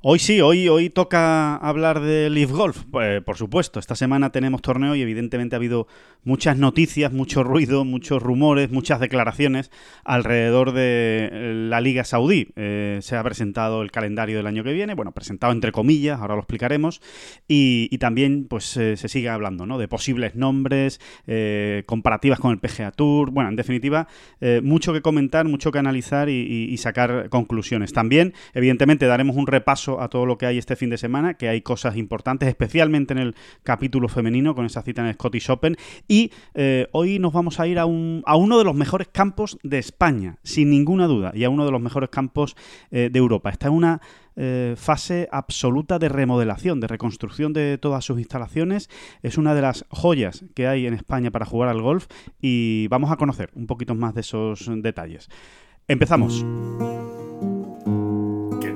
Hoy sí, hoy, hoy toca hablar de Leaf Golf. Pues, por supuesto, esta semana tenemos torneo y evidentemente ha habido muchas noticias, mucho ruido, muchos rumores, muchas declaraciones alrededor de la Liga Saudí. Eh, se ha presentado el calendario del año que viene, bueno, presentado entre comillas, ahora lo explicaremos, y, también pues eh, se sigue hablando ¿no? de posibles nombres, eh, comparativas con el PGA Tour, bueno, en definitiva, mucho que comentar, mucho que analizar y sacar conclusiones. También, evidentemente, daremos un repaso a todo lo que hay este fin de semana, que hay cosas importantes, especialmente en el capítulo femenino con esa cita en el Scottish Open. Y eh, hoy nos vamos a ir a, un, a uno de los mejores campos de España, sin ninguna duda, y a uno de los mejores campos eh, de Europa. Está en una eh, fase absoluta de remodelación, de reconstrucción de todas sus instalaciones. Es una de las joyas que hay en España para jugar al golf y vamos a conocer un poquito más de esos detalles. Empezamos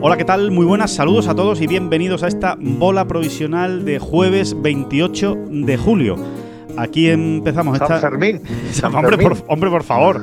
Hola, ¿qué tal? Muy buenas, saludos a todos y bienvenidos a esta bola provisional de jueves 28 de julio. Aquí empezamos esta. Fermín. hombre, Por, hombre, por favor.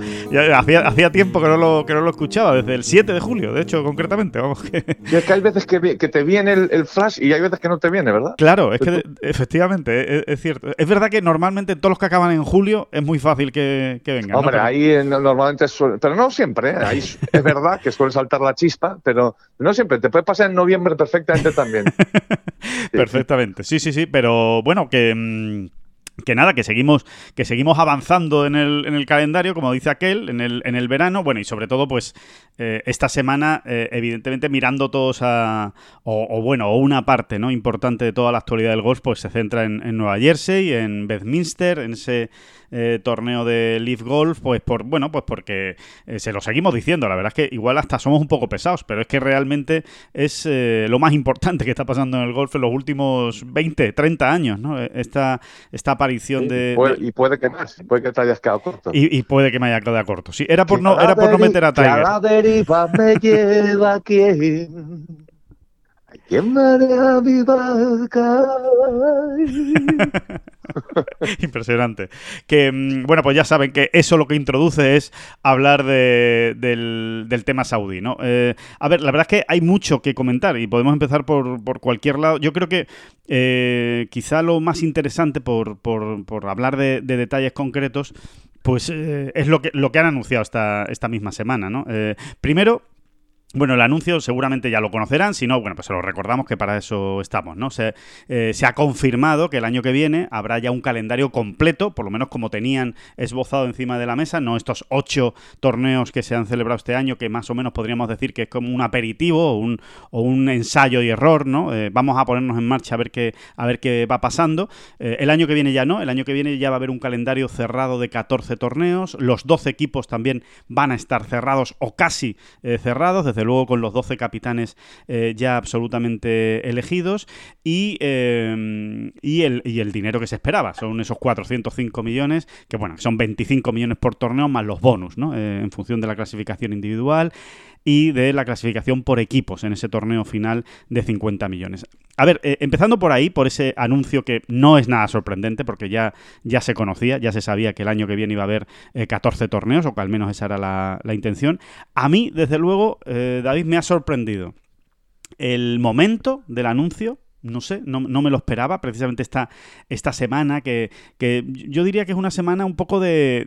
hacía, tiempo que no, lo, que no lo escuchaba, desde el 7 de julio, de hecho, concretamente. Vamos, que... es que hay veces que, te viene el, flash y hay veces que no te viene, ¿verdad? Claro, es que efectivamente, es, cierto. Es verdad que normalmente todos los que acaban en julio es muy fácil que, vengan. Hombre, ahí normalmente suele, Pero no siempre, ¿eh? Ahí es verdad que suele saltar la chispa, pero no siempre. Te puede pasar en noviembre perfectamente también. Perfectamente, sí, sí, sí. Pero bueno, que. Mm, que nada, que seguimos, que seguimos avanzando en el, en el calendario, como dice aquel, en el, en el verano. Bueno, y sobre todo, pues, eh, esta semana, eh, evidentemente, mirando todos a. O, bueno, o una parte ¿no? importante de toda la actualidad del golf, pues se centra en, en Nueva Jersey, en Bedminster, en ese eh, torneo de Leaf Golf, pues por bueno, pues porque eh, se lo seguimos diciendo. La verdad es que igual hasta somos un poco pesados, pero es que realmente es eh, lo más importante que está pasando en el golf en los últimos 20, 30 años, ¿no? Esta, esta aparición de, Y puede que más, puede que te hayas quedado corto. Y, puede que me haya quedado corto. Sí, era por no, era por no meter a Tiger. la deriva me lleva quien ¿Quién marea mi Impresionante. Que, mm, bueno, pues ya saben que eso lo que introduce es hablar del, tema saudí, ¿no? Eh, a ver, la verdad es que hay mucho que comentar y podemos empezar por, cualquier lado. Yo creo que eh, quizá lo más interesante por, hablar de, detalles concretos, pues eh, es lo que, lo que han anunciado esta, esta misma semana, ¿no? primero, bueno, el anuncio seguramente ya lo conocerán, si no, bueno, pues se lo recordamos que para eso estamos, ¿no? Se, eh, se, ha confirmado que el año que viene habrá ya un calendario completo, por lo menos como tenían esbozado encima de la mesa, no estos ocho torneos que se han celebrado este año, que más o menos podríamos decir que es como un aperitivo o un, o un ensayo y error, ¿no? Eh, vamos a ponernos en marcha a ver qué, a ver qué va pasando. Eh, el año que viene ya no, el año que viene ya va a haber un calendario cerrado de 14 torneos, los 12 equipos también van a estar cerrados o casi cerrados, desde luego con los 12 capitanes eh, ya absolutamente elegidos y, eh, y, el, y, el, dinero que se esperaba. Son esos 405 millones, que bueno, son 25 millones por torneo más los bonus, ¿no? Eh, en función de la clasificación individual y de la clasificación por equipos en ese torneo final de 50 millones. A ver, eh, empezando por ahí, por ese anuncio que no es nada sorprendente, porque ya, ya se conocía, ya se sabía que el año que viene iba a haber 14 eh, torneos, o que al menos esa era la, intención. A mí, desde luego, eh, David, me ha sorprendido el momento del anuncio no sé, no, me lo esperaba precisamente esta, esta semana, que, yo diría que es una semana un poco de,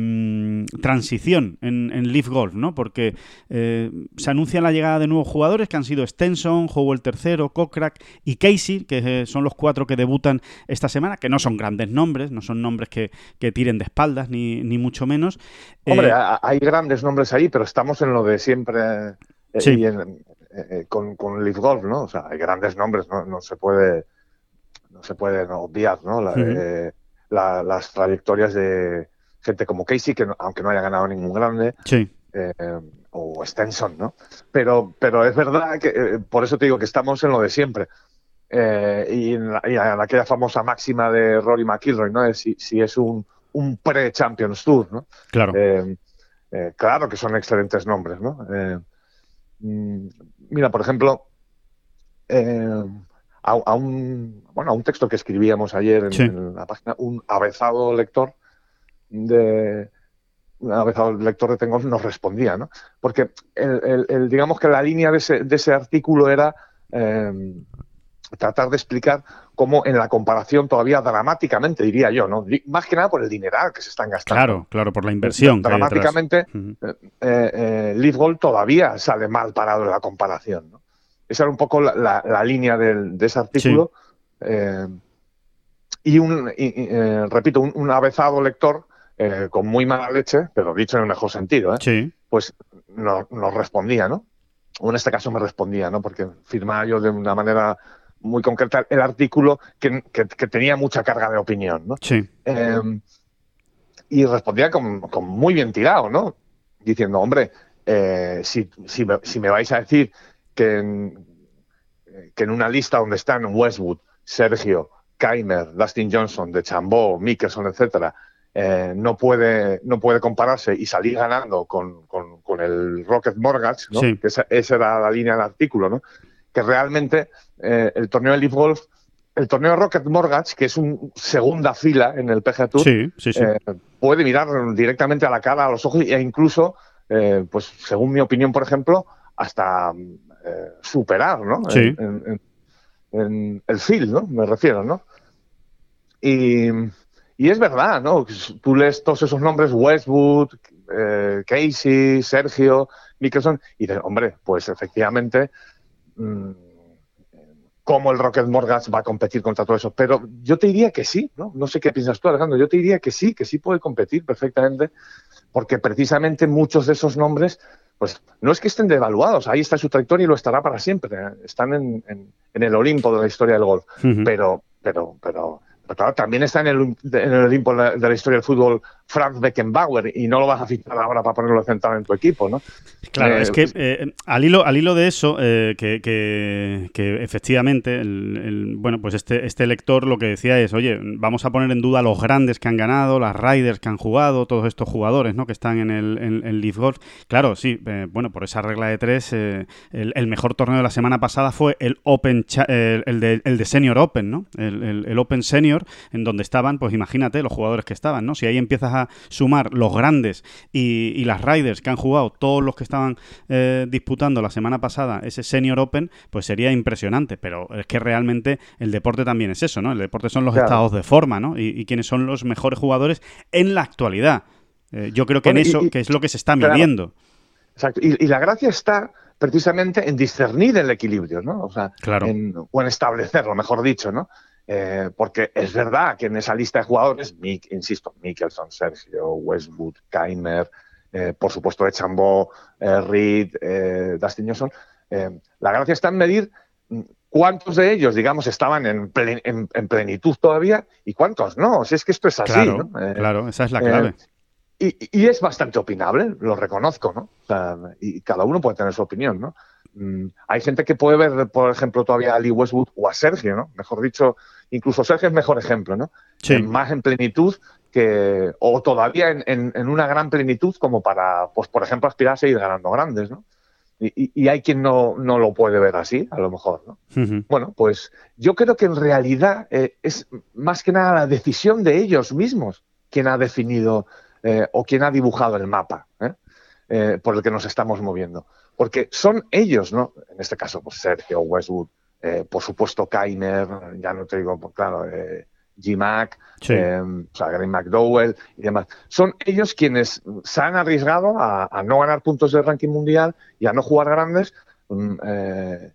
mm, transición en, en, Leaf Golf, ¿no? Porque eh, se anuncia la llegada de nuevos jugadores que han sido Stenson, Howell III, Kokrak y Casey, que eh, son los cuatro que debutan esta semana, que no son grandes nombres, no son nombres que, tiren de espaldas, ni, ni mucho menos. Hombre, eh, hay grandes nombres ahí, pero estamos en lo de siempre. Sí. Con, con Leaf Golf, ¿no? O sea, hay grandes nombres, no, no se puede no se pueden obviar, ¿no? La- eh, la- las trayectorias de gente como Casey, que no- aunque no haya ganado ningún grande, Sí. eh, o Stenson, ¿no? Pero, pero es verdad que, eh, por eso te digo que estamos en lo de siempre. Eh, y, en la- y en aquella famosa máxima de Rory McIlroy, ¿no? Si, si es un, un pre-Champions Tour, ¿no? Claro. Eh, eh, claro que son excelentes nombres, ¿no? Eh, mira, por ejemplo, eh, a, a un, bueno, a un texto que escribíamos ayer en, Sí. en la página, un avezado lector de un avezado lector de Tengos nos respondía, ¿no? Porque el, el- el- digamos que la línea de ese, de ese artículo era eh, tratar de explicar cómo en la comparación todavía dramáticamente, diría yo, ¿no? Más que nada por el dineral que se están gastando. Claro, claro, por la inversión. Dramáticamente, eh, eh, Leaf Gold todavía sale mal parado en la comparación. ¿no? Esa era un poco la, la- la línea del- de ese artículo. Eh, y un, y- eh, repito, un, un avezado lector eh, con muy mala leche, pero dicho en el mejor sentido, ¿eh? Sí. pues no- nos respondía, ¿no? O en este caso me respondía, ¿no? Porque firmaba yo de una manera muy concreta el artículo que, que- que tenía mucha carga de opinión, ¿no? Sí. Eh, y respondía con, con muy bien tirado, ¿no? Diciendo, hombre, eh, si, si me, si me vais a decir que en, que en una lista donde están Westwood, Sergio, Keimer, Dustin Johnson, De Chambó, Mickelson, etcétera, eh, no puede no puede compararse y salir ganando con, con- con el Rocket Mortgage, ¿no? Sí. Que esa, esa era la línea del artículo, ¿no? Que realmente eh, el torneo de Leaf Golf, el torneo Rocket Mortgage, que es un segunda fila en el PGA Tour, Sí, sí, sí. eh, puede mirar directamente a la cara, a los ojos e incluso, eh, pues según mi opinión, por ejemplo, hasta superar, ¿no? En, en- en el field, ¿no? Me refiero, ¿no? Y, y es verdad, ¿no? Tú lees todos esos nombres, Westwood, Casey, Sergio, Mickelson, y dices, hombre, pues efectivamente, mm, cómo el Rocket Mortgage va a competir contra todo eso. Pero yo te diría que sí, ¿no? No sé qué piensas tú, Alejandro. Yo te diría que sí, que sí puede competir perfectamente, porque precisamente muchos de esos nombres, pues no es que estén devaluados, ahí está su trayectoria y lo estará para siempre. ¿eh? Están en, en- en el Olimpo de la historia del golf. Pero, pero, pero, pero claro, también está en el, en el Olimpo de la historia del fútbol Franz Beckenbauer y no lo vas a fichar ahora para ponerlo central en tu equipo, ¿no? Claro, Eh, es que eh, al, hilo, al hilo de eso, eh, que, que- que efectivamente, el, el- bueno, pues este, este lector lo que decía es, oye, vamos a poner en duda los grandes que han ganado, las riders que han jugado, todos estos jugadores ¿no? que están en el en, en Leaf Golf. Claro, sí, bueno, por esa regla de tres, el, el mejor torneo de la semana pasada fue el Open, el, el de, el de Senior Open, ¿no? El, el- el Open Senior, en donde estaban, pues imagínate los jugadores que estaban, ¿no? Si ahí empiezas a sumar los grandes y, y las riders que han jugado, todos los que estaban eh, disputando la semana pasada ese Senior Open, pues sería impresionante. Pero es que realmente el deporte también es eso, ¿no? El deporte son los Claro. estados de forma, ¿no? Y, y quiénes son los mejores jugadores en la actualidad. Eh, yo creo que Bueno, en eso, y- que es lo que se está claro. midiendo. Exacto. Y, y la gracia está precisamente en discernir el equilibrio, ¿no? O sea, Claro. en- o en establecerlo, mejor dicho, ¿no? Eh, porque es verdad que en esa lista de jugadores, Mick, insisto, Mickelson, Sergio, Westwood, Keimer, eh, por supuesto de Chambó, eh, Reed, eh, Dustin Johnson, la gracia está en medir mm, cuántos de ellos, digamos, estaban en, plen- en- en plenitud todavía y cuántos no. Si es que esto es así, claro, ¿no? Claro, esa es la clave. y, y es bastante opinable, lo reconozco, ¿no? O sea, y cada uno puede tener su opinión, ¿no? Mm, hay gente que puede ver, por ejemplo, todavía a Lee Westwood o a Sergio, ¿no? Mejor dicho, incluso Sergio es mejor ejemplo, ¿no? Sí. Más en plenitud que, o todavía en, en- en una gran plenitud como para, pues, por ejemplo, aspirar a seguir ganando grandes, ¿no? Y, hay quien no, no lo puede ver así, a lo mejor, ¿no? Bueno, pues yo creo que en realidad eh, es más que nada la decisión de ellos mismos quien ha definido eh, o quien ha dibujado el mapa ¿eh? Eh, por el que nos estamos moviendo. Porque son ellos, ¿no? En este caso, pues Sergio Westwood, eh, por supuesto Keimer, ya no te digo, pues, claro, eh, G-Mac, Sí. eh, o sea, Graham McDowell y demás. Son ellos quienes se han arriesgado a, a no ganar puntos del ranking mundial y a no jugar grandes, mm, eh,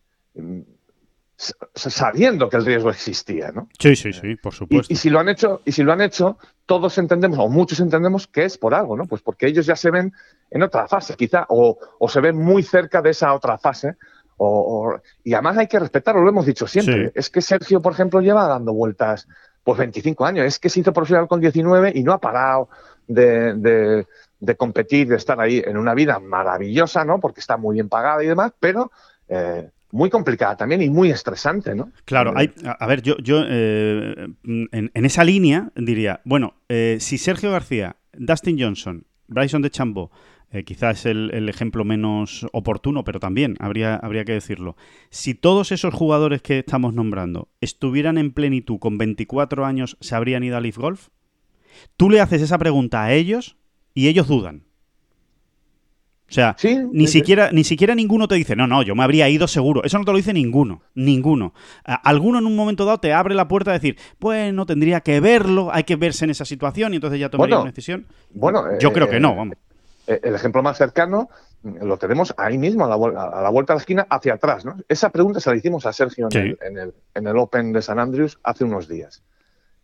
sabiendo que el riesgo existía, ¿no? Sí, sí, sí, por Y, supuesto. y si lo han hecho, y si lo han hecho, todos entendemos, o muchos entendemos que es por algo, ¿no? Pues porque ellos ya se ven en otra fase, quizá, o, o se ven muy cerca de esa otra fase, y además hay que respetarlo, lo hemos dicho siempre. Es que Sergio, por ejemplo, lleva dando vueltas pues 25 años. Es que se hizo profesional con 19 y no ha parado de, competir, de estar ahí en una vida maravillosa, ¿no? Porque está muy bien pagada y demás, pero eh, muy complicada también y muy estresante, ¿no? Claro, hay, a ver, yo, yo eh, en, esa línea diría, bueno, eh, si Sergio García, Dustin Johnson, Bryson de Chambo, eh, quizás el, el, ejemplo menos oportuno, pero también habría, habría que decirlo. Si todos esos jugadores que estamos nombrando estuvieran en plenitud con 24 años, ¿se habrían ido a Leaf Golf? Tú le haces esa pregunta a ellos y ellos dudan. O sea, ni, siquiera, ni siquiera ninguno te dice, no, no, yo me habría ido seguro. Eso no te lo dice ninguno, ninguno. Alguno en un momento dado te abre la puerta a decir, bueno, tendría que verlo, hay que verse en esa situación y entonces ya tomaría una decisión. Bueno, yo creo que no, eh, vamos. Eh, el ejemplo más cercano mm, lo tenemos ahí mismo, a la, vuelta de la esquina, hacia atrás. ¿no? Esa pregunta se la hicimos a Sergio en, el, en, el, Open de San Andrews hace unos días.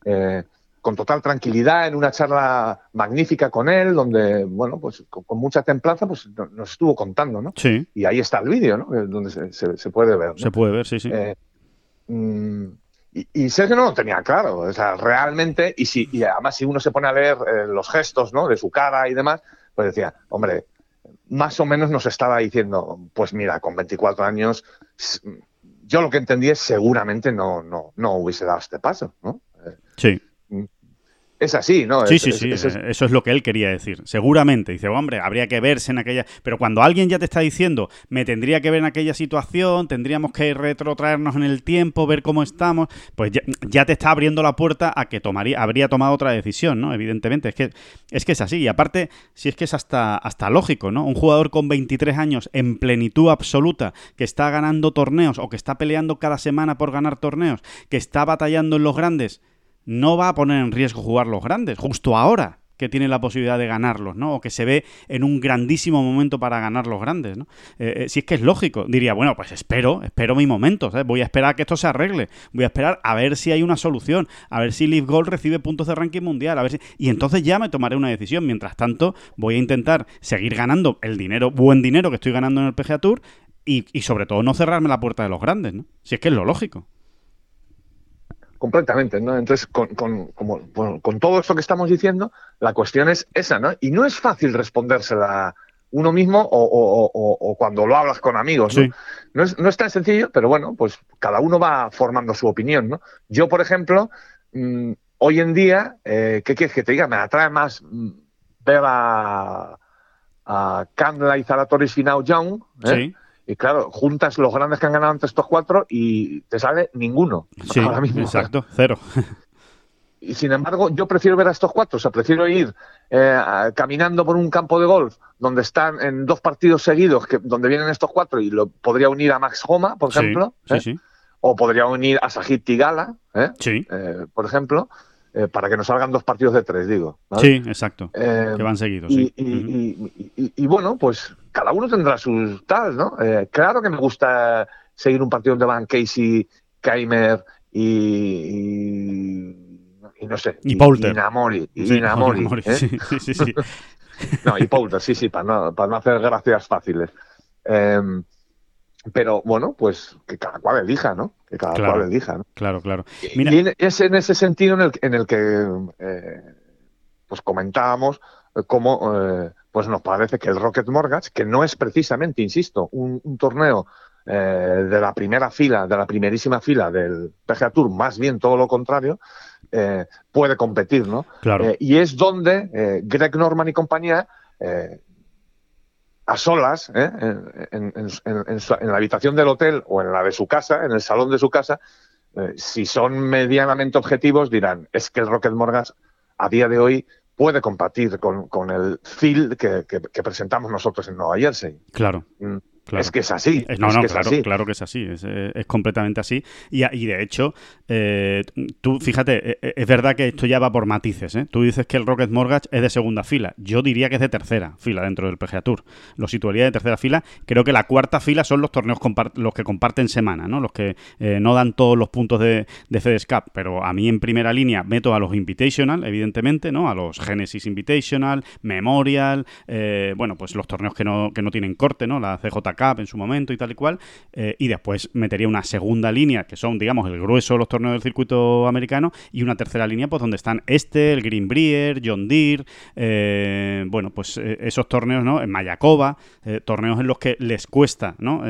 Eh, con total tranquilidad, en una charla magnífica con él, donde, bueno, pues con, mucha templanza, pues nos estuvo contando, ¿no? Sí. Y ahí está el vídeo, ¿no? Donde se, puede ver. Se puede ver, sí, sí. Eh, mm, y, Sergio no lo tenía claro, o sea, realmente, y, si, y además si uno se pone a leer los gestos, ¿no? De su cara y demás, pues decía, hombre, más o menos nos estaba diciendo, pues mira, con 24 años, yo lo que entendí es seguramente no, no, no hubiese dado este paso, ¿no? Sí es así, ¿no? Sí, sí, sí, eso es lo que él quería decir. Seguramente. Dice, hombre, habría que verse en aquella... Pero cuando alguien ya te está diciendo, me tendría que ver en aquella situación, tendríamos que retrotraernos en el tiempo, ver cómo estamos, pues ya, te está abriendo la puerta a que tomaría, habría tomado otra decisión, ¿no? Evidentemente. Es que, es que es así. Y aparte, si es que es hasta, hasta lógico, ¿no? Un jugador con 23 años en plenitud absoluta, que está ganando torneos o que está peleando cada semana por ganar torneos, que está batallando en los grandes no va a poner en riesgo jugar los grandes, justo ahora que tiene la posibilidad de ganarlos, ¿no? O que se ve en un grandísimo momento para ganar los grandes, ¿no? Eh, eh, si es que es lógico, diría, bueno, pues espero, espero mi momento, Voy a esperar a que esto se arregle, voy a esperar a ver si hay una solución, a ver si Leaf Gold recibe puntos de ranking mundial, a ver si... Y entonces ya me tomaré una decisión. Mientras tanto, voy a intentar seguir ganando el dinero, buen dinero que estoy ganando en el PGA Tour y, y sobre todo no cerrarme la puerta de los grandes, ¿no? Si es que es lo lógico completamente, ¿no? Entonces, con, con, todo esto que estamos diciendo, la cuestión es esa, ¿no? Y no es fácil respondérsela uno mismo o, cuando lo hablas con amigos, ¿no? No, es, no, es, tan sencillo, pero bueno, pues cada uno va formando su opinión, ¿no? Yo, por ejemplo, mm, hoy en día, eh, ¿qué quieres que te diga? Me atrae más mm, ver a, a Candela y Zaratoris Finau Young, ¿eh? Y claro, juntas los grandes que han ganado antes estos cuatro y te sale ninguno. Sí, ahora mismo. exacto, cero. Y sin embargo, yo prefiero ver a estos cuatro, o sea, prefiero ir eh, caminando por un campo de golf donde están en dos partidos seguidos, que, donde vienen estos cuatro, y lo podría unir a Max Homa, por ejemplo, sí, sí, ¿eh? o podría unir a Sajid Tigala, ¿eh? sí. por ejemplo, eh, para que nos salgan dos partidos de tres, digo. Sí, exacto. Eh, que van seguidos. Y, y, bueno, pues cada uno tendrá sus tal, ¿no? Eh, claro que me gusta seguir un partido donde van Casey, Keimer y, y, no sé. Y Poulter. Y Namori. Y Namori, sí, sí, sí. no, y Poulter, sí, sí, para no, para no hacer gracias fáciles. Pero bueno, pues que cada cual elija, ¿no? Que cada cual elija, ¿no? Claro, claro. Mira. Y es en ese sentido en el, en el que eh, pues comentábamos eh, cómo eh, pues nos parece que el Rocket Mortgage, que no es precisamente, insisto, un, torneo de la primera fila, de la primerísima fila del PGA Tour, más bien todo lo contrario, puede competir, ¿no? Claro. y es donde Greg Norman y compañía a solas, ¿eh? en, la habitación del hotel o en la de su casa, en el salón de su casa, eh, si son medianamente objetivos, dirán, es que el Rocket Mortgage a día de hoy puede compartir con, el feel que, presentamos nosotros en Nueva Jersey. Claro. Es que es así. No, no, claro, claro que es así. Es, eh, completamente así. Y, y de hecho, eh, tú fíjate, eh, es verdad que esto ya va por matices. Tú dices que el Rocket Mortgage es de segunda fila. Yo diría que es de tercera fila dentro del PGA Tour. Lo situaría de tercera fila. Creo que la cuarta fila son los torneos los que comparten semana, ¿no? Los que no dan todos los puntos de, de FedEx Cup. Pero a mí en primera línea meto a los Invitational, evidentemente, ¿no? A los Genesis Invitational, Memorial, bueno, pues los torneos que no, que no tienen corte, ¿no? La CJ Cup en su momento y tal y cual, eh, y después metería una segunda línea, que son, digamos, el grueso de los torneos del circuito americano, y una tercera línea, pues donde están este, el Green Brier, John Deere, eh, bueno, pues eh, esos torneos, ¿no? En Mayakoba, torneos en los que les cuesta, ¿no?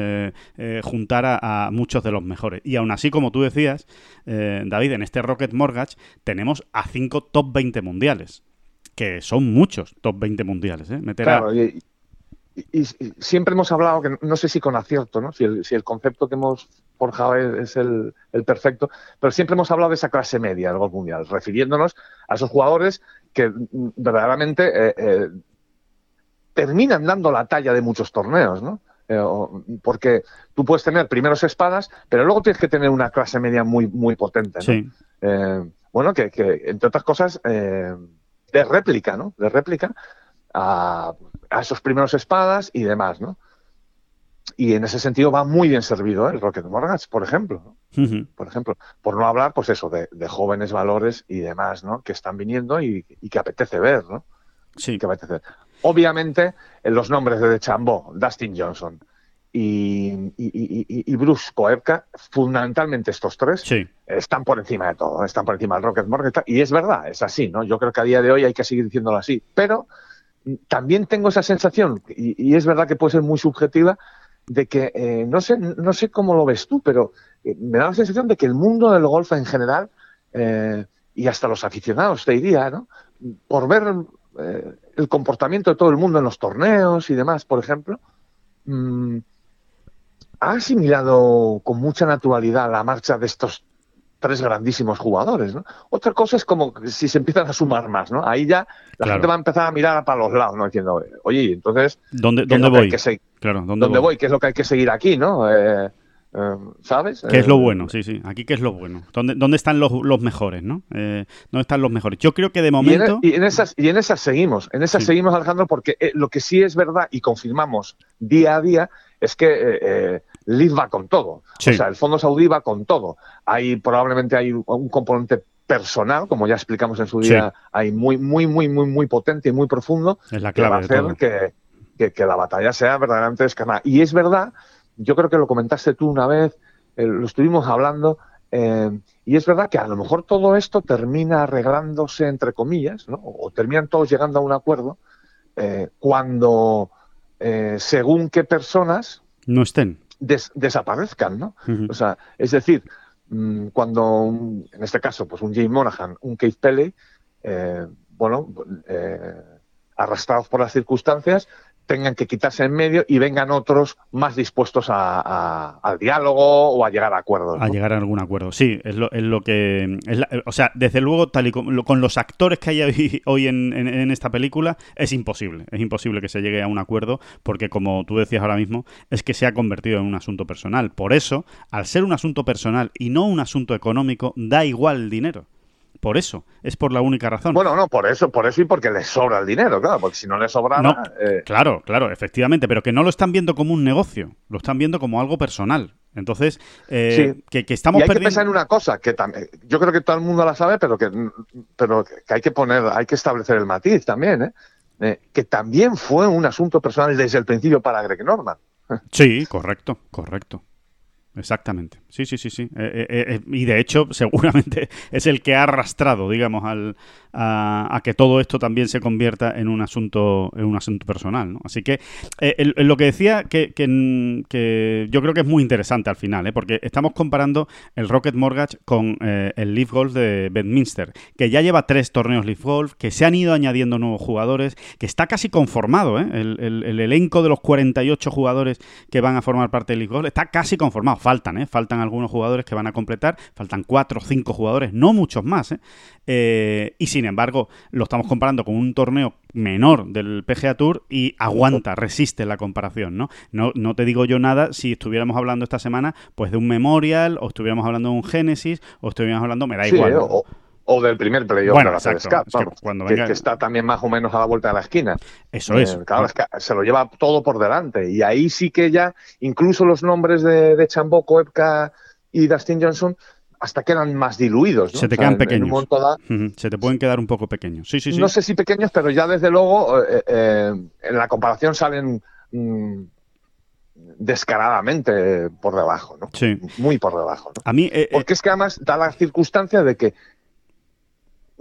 juntar a, muchos de los mejores. Y aún así, como tú decías, David, en este Rocket Mortgage tenemos a cinco top 20 mundiales que son muchos top 20 mundiales. ¿eh? y, siempre hemos hablado, que no sé si con acierto, ¿no? si, el, si el concepto que hemos forjado es, el, perfecto, pero siempre hemos hablado de esa clase media del golf mundial, refiriéndonos a esos jugadores que mm, verdaderamente eh, eh, terminan dando la talla de muchos torneos, ¿no? Eh, porque tú puedes tener primeros espadas, pero luego tienes que tener una clase media muy, muy potente. ¿no? bueno, que, que, entre otras cosas de réplica, ¿no? De réplica a, esos primeros espadas y demás, ¿no? Y en ese sentido va muy bien servido ¿eh? el Rocket Mortgage, por ejemplo. Por ejemplo, por no hablar, pues eso, de, jóvenes valores y demás, ¿no? Que están viniendo y, que apetece ver, ¿no? Sí. Que apetece ver. Obviamente, en los nombres de Chambó, Dustin Johnson, y, Bruce Koepka, fundamentalmente estos tres, están por encima de todo, están por encima del Rocket Mortgage. Y es verdad, es así, ¿no? Yo creo que a día de hoy hay que seguir diciéndolo así. Pero también tengo esa sensación, y, es verdad que puede ser muy subjetiva, de que eh, no sé no sé cómo lo ves tú, pero eh, me da la sensación de que el mundo del golf en general, eh, y hasta los aficionados, te diría, ¿no? Por ver el comportamiento de todo el mundo en los torneos y demás, por ejemplo, mm, ha asimilado con mucha naturalidad la marcha de estos tres grandísimos jugadores, ¿no? Otra cosa es como si se empiezan a sumar más, ¿no? Ahí ya la gente va a empezar a mirar para los lados, ¿no? Diciendo, oye, entonces... ¿Dónde, dónde voy? claro, ¿dónde, voy? ¿Qué es lo que hay que seguir aquí, no? Eh, eh, ¿Sabes? ¿Qué es lo eh, bueno? Sí, sí. Aquí, ¿qué es lo bueno? ¿Dónde, dónde están los, los mejores, no? ¿Dónde están los mejores? Yo creo que de momento... Y en, esas, y en esas seguimos. En esas seguimos, Alejandro, porque lo que sí es verdad y confirmamos día a día es que Liv va con todo. O sea, el fondo saudí va con todo. Hay probablemente hay un componente personal, como ya explicamos en su día, hay muy, muy, muy, muy, muy potente y muy profundo, es la clave que va a hacer que, la batalla sea verdaderamente descarnada. Y es verdad, yo creo que lo comentaste tú una vez, eh, lo estuvimos hablando, eh, y es verdad que a lo mejor todo esto termina arreglándose, entre comillas, ¿no? o terminan todos llegando a un acuerdo, eh, cuando según qué personas no estén desaparezcan, ¿no? O sea, es decir, mm, cuando, en este caso, pues un James Monaghan, un Keith Pelley, eh, bueno, eh, arrastrados por las circunstancias, tengan que quitarse en medio y vengan otros más dispuestos a, al diálogo o a llegar a acuerdos. A llegar a algún acuerdo, sí, es lo, es lo que... o sea, desde luego, tal y con, con los actores que hay hoy, en, esta película, es imposible, es imposible que se llegue a un acuerdo porque, como tú decías ahora mismo, es que se ha convertido en un asunto personal. Por eso, al ser un asunto personal y no un asunto económico, da igual el dinero. Por eso, es por la única razón. Bueno, no, por eso, por eso y porque les sobra el dinero, claro, porque si no les sobra no, eh, Claro, claro, efectivamente, pero que no lo están viendo como un negocio, lo están viendo como algo personal. Entonces, eh, que, estamos y hay que pensar en una cosa, que también, yo creo que todo el mundo la sabe, pero que, pero que hay que poner, hay que establecer el matiz también, ¿eh? eh que también fue un asunto personal desde el principio para Greg Norman. Sí, correcto, correcto. Exactamente. Sí, sí, sí, sí. Eh, eh, eh, y de hecho, seguramente es el que ha arrastrado, digamos, al, a, que todo esto también se convierta en un asunto, en un asunto personal. ¿no? Así que lo que decía que, que, yo creo que es muy interesante al final, porque estamos comparando el Rocket Mortgage con el Leaf Golf de Bedminster, que ya lleva tres torneos Leaf Golf, que se han ido añadiendo nuevos jugadores, que está casi conformado, el, el, elenco de los 48 jugadores que van a formar parte del Leaf Golf está casi conformado. Faltan, faltan algunos jugadores que van a completar, faltan cuatro o cinco jugadores, no muchos más, ¿eh? Eh, y sin embargo lo estamos comparando con un torneo menor del PGA Tour y aguanta, resiste la comparación, ¿no? No, no te digo yo nada si estuviéramos hablando esta semana pues de un Memorial, o estuviéramos hablando de un Genesis, o estuviéramos hablando, me da igual. O, del primer playoff de la cuando que, está también más o menos a la vuelta de la esquina. Eso es. Eh, claro, es que se lo lleva todo por delante. Y ahí sí que ya, incluso los nombres de, de Chambó, Koepka y Dustin Johnson hasta quedan más diluidos. Se te quedan pequeños. Se te pueden quedar un poco pequeños. Sí, sí, sí. No sé si pequeños, pero ya desde luego eh, eh, en la comparación salen mm, descaradamente por debajo, ¿no? Sí. Muy por debajo. ¿no? A mí, eh, Porque es que además da la circunstancia de que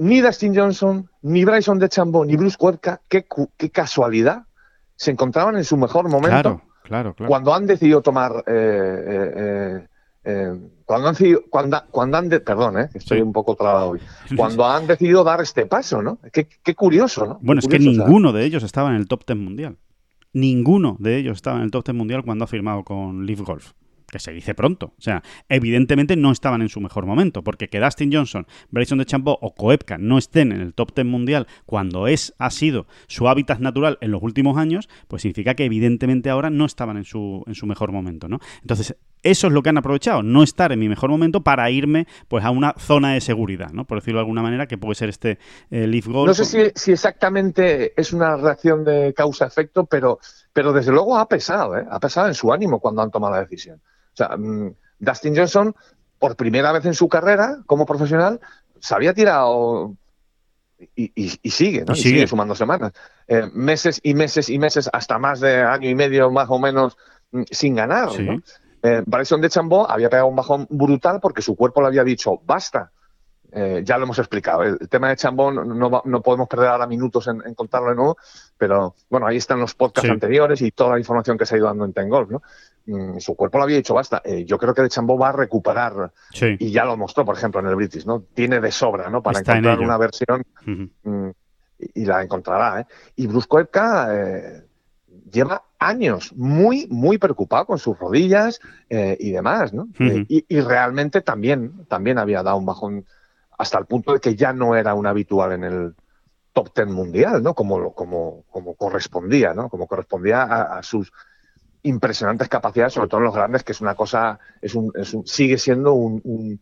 ni Dustin Johnson, ni Bryson de Chambo, ni Bruce Cuerca, qué, casualidad, se encontraban en su mejor momento claro, claro, claro. cuando han decidido tomar eh, eh, eh, cuando han decidido, cuando, cuando han de- perdón, eh, estoy Sí. un poco trabado hoy, cuando han decidido dar este paso, ¿no? Qué, qué curioso, ¿no? Bueno, Qué es que curioso, ninguno de ellos estaba en el top 10 mundial. Ninguno de ellos estaba en el top 10 mundial cuando ha firmado con Leaf Golf. Que se dice pronto. O sea, evidentemente no estaban en su mejor momento. Porque que Dustin Johnson, Bryson de Champo o Koepka no estén en el top 10 mundial cuando es, ha sido su hábitat natural en los últimos años, pues significa que evidentemente ahora no estaban en su, en su mejor momento, ¿no? Entonces, eso es lo que han aprovechado, no estar en mi mejor momento para irme pues a una zona de seguridad, ¿no? Por decirlo de alguna manera, que puede ser este eh, Leaf Golf. No sé si, si exactamente es una reacción de causa-efecto, pero, pero desde luego ha pesado, ¿eh? Ha pesado en su ánimo cuando han tomado la decisión. O sea, mm, Dustin Johnson, por primera vez en su carrera como profesional, se había tirado y, y- y sigue, ¿no? Y sigue. sigue sumando semanas. Eh, meses y meses y meses, hasta más de año y medio más o menos mm, sin ganar, Sí. ¿no? Eh, Bryson de Chambó había pegado un bajón brutal porque su cuerpo le había dicho basta. Eh, ya lo hemos explicado. El, tema de Chambó no, no, no podemos perder ahora minutos en, en contarlo de nuevo, pero bueno, ahí están los podcasts Sí. anteriores y toda la información que se ha ido dando en Tengolf, ¿no? Mm, su cuerpo le había dicho basta. Eh, yo creo que de Chambó va a recuperar Sí. y ya lo mostró, por ejemplo, en el British, ¿no? Tiene de sobra, ¿no? Para Está encontrar una versión mm, y, y la encontrará, ¿eh? Y Bruce Koepka eh, lleva años muy, muy preocupado con sus rodillas eh, y demás, ¿no? Y, y realmente también, también había dado un bajón hasta el punto de que ya no era un habitual en el top ten mundial, ¿no? Como, lo- como, como correspondía, ¿no? Como correspondía a, a sus impresionantes capacidades, sobre todo en los grandes, que es una cosa, es un, es un- sigue siendo un, un,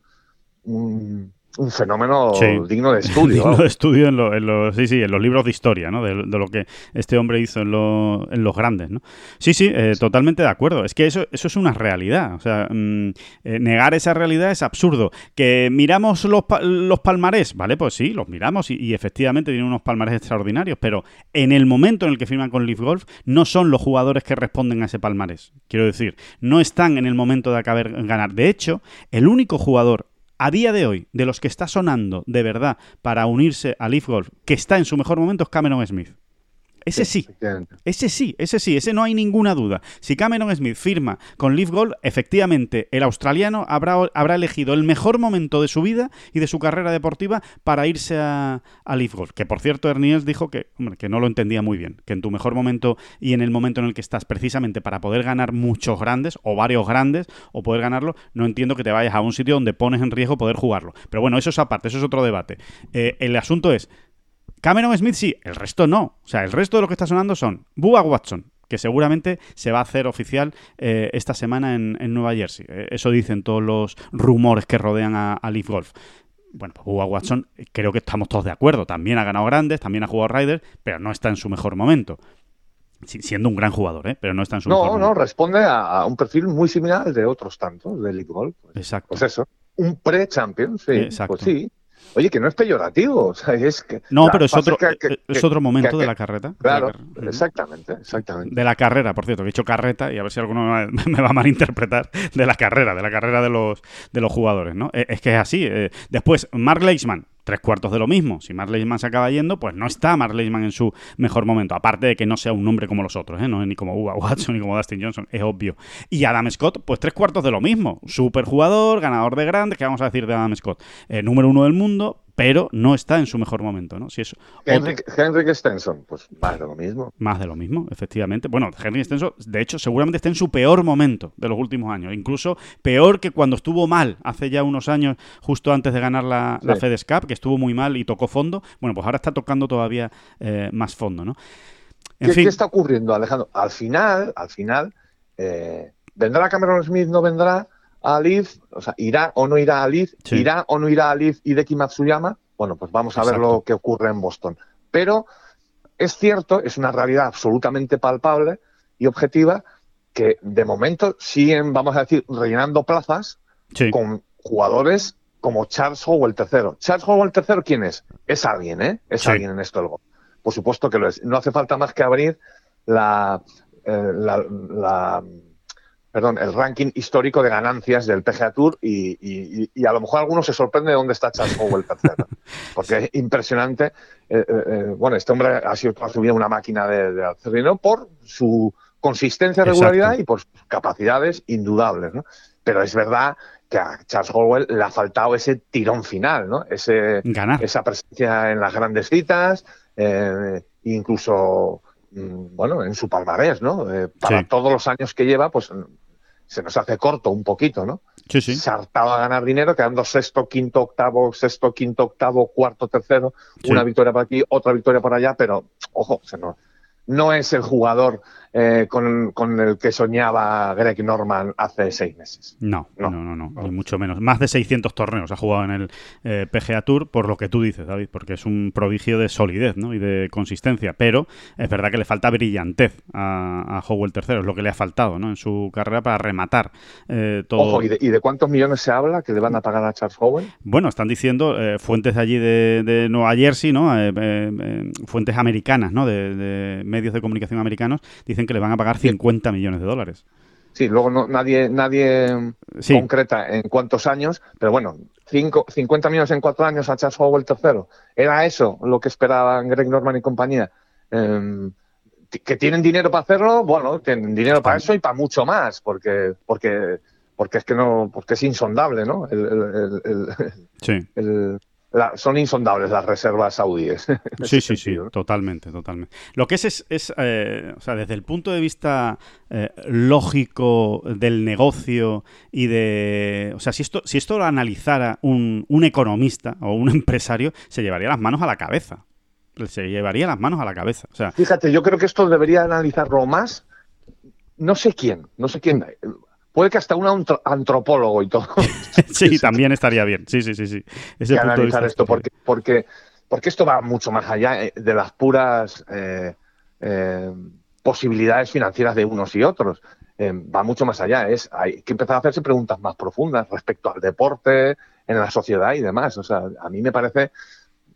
un- un fenómeno Sí. digno de estudio. Digno vamos. de estudio en, lo- en los, sí, sí, en los libros de historia, ¿no? De, de lo que este hombre hizo en, lo- en los grandes, ¿no? Sí, sí, eh, totalmente de acuerdo. Es que eso, eso es una realidad. O sea, mm, eh, negar esa realidad es absurdo. Que miramos los, los palmarés, ¿vale? Pues sí, los miramos y, y efectivamente tienen unos palmarés extraordinarios, pero en el momento en el que firman con Leaf Golf, no son los jugadores que responden a ese palmarés. Quiero decir, no están en el momento de acabar ganar. De hecho, el único jugador a día de hoy, de los que está sonando de verdad para unirse a Leaf Golf, que está en su mejor momento, es Cameron Smith. Ese sí, ese sí, ese sí, ese no hay ninguna duda. Si Cameron Smith firma con Leaf Golf, efectivamente el australiano habrá, habrá elegido el mejor momento de su vida y de su carrera deportiva para irse a, a Leaf Golf. Que por cierto, Erniels dijo que, hombre, que no lo entendía muy bien, que en tu mejor momento y en el momento en el que estás precisamente para poder ganar muchos grandes o varios grandes o poder ganarlo, no entiendo que te vayas a un sitio donde pones en riesgo poder jugarlo. Pero bueno, eso es aparte, eso es otro debate. Eh, el asunto es, Cameron Smith sí, el resto no. O sea, el resto de lo que está sonando son Bubba Watson, que seguramente se va a hacer oficial eh, esta semana en, en Nueva Jersey. Eh, eso dicen todos los rumores que rodean a, a Leaf Golf. Bueno, pues Bubba Watson, eh, creo que estamos todos de acuerdo. También ha ganado grandes, también ha jugado Riders, pero no está en su mejor momento. Siendo un gran jugador, ¿eh? pero no está en su mejor No, no, momento. responde a, a un perfil muy similar al de otros tantos de League Golf. Pues, Exacto. pues eso, un pre-champion, sí. Exacto. Pues sí. Oye, que no es peyorativo, o sea, es que... No, pero es otro, que- que- eh, es otro momento que- de la la Claro, carrera. Exactamente, exactamente. De la carrera, por cierto, que he dicho carreta y a ver si alguno me va- a malinterpretar. De la carrera, de la carrera de los, de los jugadores, ¿no? Eh, Es que es así. eh. Después, Mark Leishman, tres cuartos de lo mismo. Si Mark Leishman se acaba yendo, pues no está Mark Leishman en su mejor momento. Aparte de que no sea un nombre como los otros, ¿eh? No es ni como Uba Watson ni como Dustin Johnson, es obvio. Y Adam Scott, pues tres cuartos de lo mismo. Super jugador, ganador de grandes, ¿qué vamos a decir de Adam Scott? Eh, número uno del mundo, pero no está en su mejor momento, ¿no? Si eso. Henrik, Henrik Stenson, pues más de lo mismo. Más de lo mismo, efectivamente. Bueno, Henry Stenson, de hecho, seguramente está en su peor momento de los últimos años. Incluso peor que cuando estuvo mal hace ya unos años, justo antes de ganar la, la Sí. FedEx Cup, que estuvo muy mal y tocó fondo. Bueno, pues ahora está tocando todavía eh, más fondo, ¿no? En ¿Qué, fin, qué está ocurriendo, Alejandro? Al final, al final, eh, ¿vendrá Cameron Smith, no vendrá a Leaf? O sea, ¿irá o no irá a? Sí. ¿Irá o no irá a Leaf Hideki Matsuyama? Bueno, pues vamos a ver lo que ocurre en Boston. Pero es cierto, es una realidad absolutamente palpable y objetiva que de momento siguen, vamos a decir, rellenando plazas sí, con jugadores como Charles Howell III. Charles Howell III, ¿quién es? Es alguien, ¿eh? Es Sí. alguien en esto golf. Por supuesto que lo es. No hace falta más que abrir la, eh, la, la- perdón, el ranking histórico de ganancias del PGA Tour y, y- y a lo mejor alguno se sorprende de dónde está Charles Howell tercero. Porque es impresionante. eh, eh, eh, bueno, este hombre ha sido toda su vida una máquina de, de hacer dinero por su consistencia, Exacto. regularidad y por sus capacidades indudables, ¿no? Pero es verdad que a Charles Howell le ha faltado ese tirón final, ¿no? Ese, Ganar. esa presencia en las grandes citas, eh, incluso, mm, bueno, en su palmarés, ¿no? Eh, para Sí. todos los años que lleva, pues se nos hace corto un poquito, ¿no? Sí, sí. Se ha hartado a ganar dinero, quedando sexto, quinto, octavo, sexto, quinto, octavo, cuarto, tercero, Sí. una victoria por aquí, otra victoria por allá, pero, ojo, se nos- no es el jugador eh, con, con el que soñaba Greg Norman hace seis meses. No, no, No. no, mucho menos. Más de 600 torneos ha jugado en el eh, PGA Tour, por lo que tú dices, David, porque es un prodigio de solidez ¿no? y de consistencia. Pero es verdad que le falta brillantez a, a Howell III, es lo que le ha faltado ¿no? en su carrera para rematar eh, todo. Ojo, ¿y de, y de cuántos millones se habla que le van a pagar a Charles Howell? Bueno, están diciendo eh, fuentes de allí de, de Nueva Jersey, ¿no? Eh, fuentes americanas, ¿no? De, de medios de comunicación americanos, dicen que le van a pagar 50 millones de dólares. Sí, luego no, nadie, nadie Sí. concreta en cuántos años, pero bueno, cinco, 50 millones en cuatro años a Charles Howell III. ¿Era eso lo que esperaban Greg Norman y compañía? Em, que tienen dinero para hacerlo, bueno, tienen dinero para eso y para mucho más, porque, porque, porque es que no, porque es insondable, ¿no? El- el- el- el- Sí. el- la- son insondables las reservas saudíes. Sí, sí, sí, totalmente, totalmente. Lo que es es, es, eh, o sea, desde el punto de vista eh, lógico del negocio y de, o sea, si esto, si esto lo analizara un, un economista o un empresario, se llevaría las manos a la cabeza. Se llevaría las manos a la cabeza. O sea, Fíjate, yo creo que esto debería analizarlo más. No sé quién, no sé quién. Puede que hasta un antro- antropólogo y todo. sí, también estaría bien. Sí, sí, sí, sí. Ese que punto analizar esto, porque, porque, porque esto va mucho más allá eh, de las puras eh, eh, posibilidades financieras de unos y otros. Eh, va mucho más allá. Es, hay que empezar a hacerse preguntas más profundas respecto al deporte, en la sociedad y demás. O sea, a mí me parece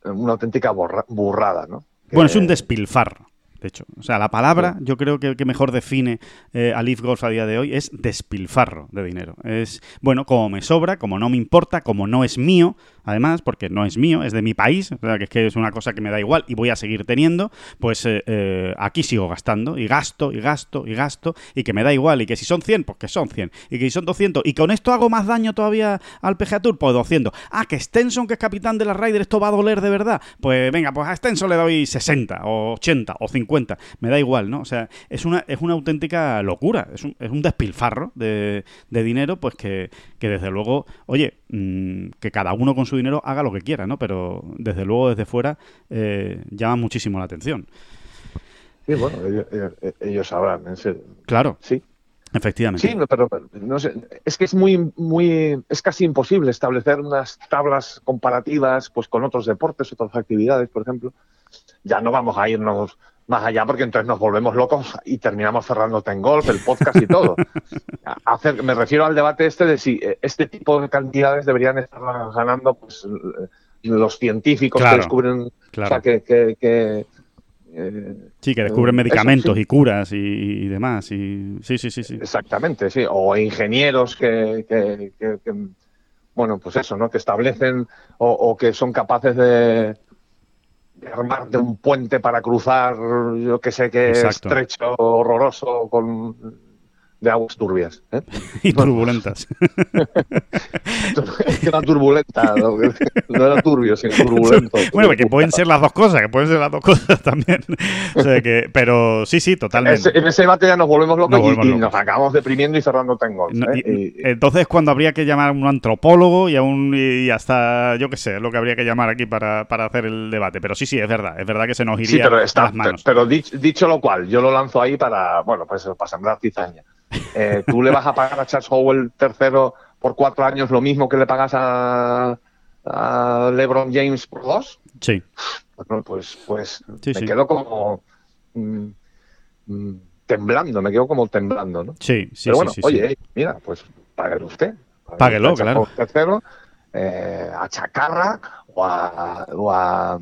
una auténtica burrada, ¿no? Bueno, es un despilfarro, de hecho. O sea, la palabra, yo creo que, que mejor define eh, a Leaf Golf a día de hoy es despilfarro de dinero. Es, bueno, como me sobra, como no me importa, como no es mío, además, porque no es mío, es de mi país, o sea, que es que es una cosa que me da igual y voy a seguir teniendo, pues eh, eh, aquí sigo gastando y gasto y gasto y gasto y que me da igual y que si son 100, pues que son 100 y que si son 200 y con esto hago más daño todavía al PGA Tour, pues 200. Ah, que Stenson, que es capitán de la Ryder, esto va a doler de verdad. Pues venga, pues a Stenson le doy 60 o 80 o 50, me da igual, ¿no? O sea, es una, es una auténtica locura, es un, es un despilfarro de, de dinero, pues que, que desde luego, oye, mm, que cada uno con su dinero haga lo que quiera, ¿no? Pero desde luego desde fuera eh, llama muchísimo la atención. Sí, bueno, ellos, ellos- ellos sabrán. en serio. Claro, Sí. efectivamente. Sí, pero no sé, es que es muy, muy, es casi imposible establecer unas tablas comparativas, pues con otros deportes, otras actividades, por ejemplo. Ya no vamos a irnos más allá porque entonces nos volvemos locos y terminamos cerrándote en golf, el podcast y todo. Hacer, me refiero al debate este de si eh, este tipo de cantidades deberían estar ganando pues eh, los científicos Claro, que descubren, claro. o sea, que, que- que, eh, Sí, que descubren Eh, medicamentos eso, sí. y curas y, y demás. Y... Sí, sí, sí, sí. Exactamente, sí. O ingenieros que, que- que- que, bueno, pues eso, ¿no? Que establecen o, o que son capaces de, de armar de un puente para cruzar, yo que sé, que Exacto. estrecho, horroroso, con de aguas turbias. ¿eh? Y turbulentas. Era turbulenta, no, no era turbio, sino turbulento. bueno, que pueden ser las dos cosas, que pueden ser las dos cosas también. O sea que, pero sí, sí, totalmente. En ese debate ya nos volvemos locos Nos y- volvemos y, locos. nos acabamos deprimiendo y cerrando tengos. No, ¿eh? entonces cuando habría que llamar a un antropólogo y a un y hasta yo qué sé lo que habría que llamar aquí para, para hacer el debate pero sí sí es verdad es verdad que se nos Sí, iría a las manos pero dicho, dicho lo cual, yo lo lanzo ahí para, bueno, pues para sembrar cizaña. Eh, ¿Tú le vas a pagar a Charles Howell tercero por cuatro años lo mismo que le pagas a, a LeBron James por dos? sí Bueno, pues, pues Sí, me sí. quedo como mm, mm, temblando, me quedo como temblando, ¿no? sí sí pero bueno, sí, oye, mira, pues páguelo usted. Páguelo, claro. Tercero, eh, a Chacarra o a, o a,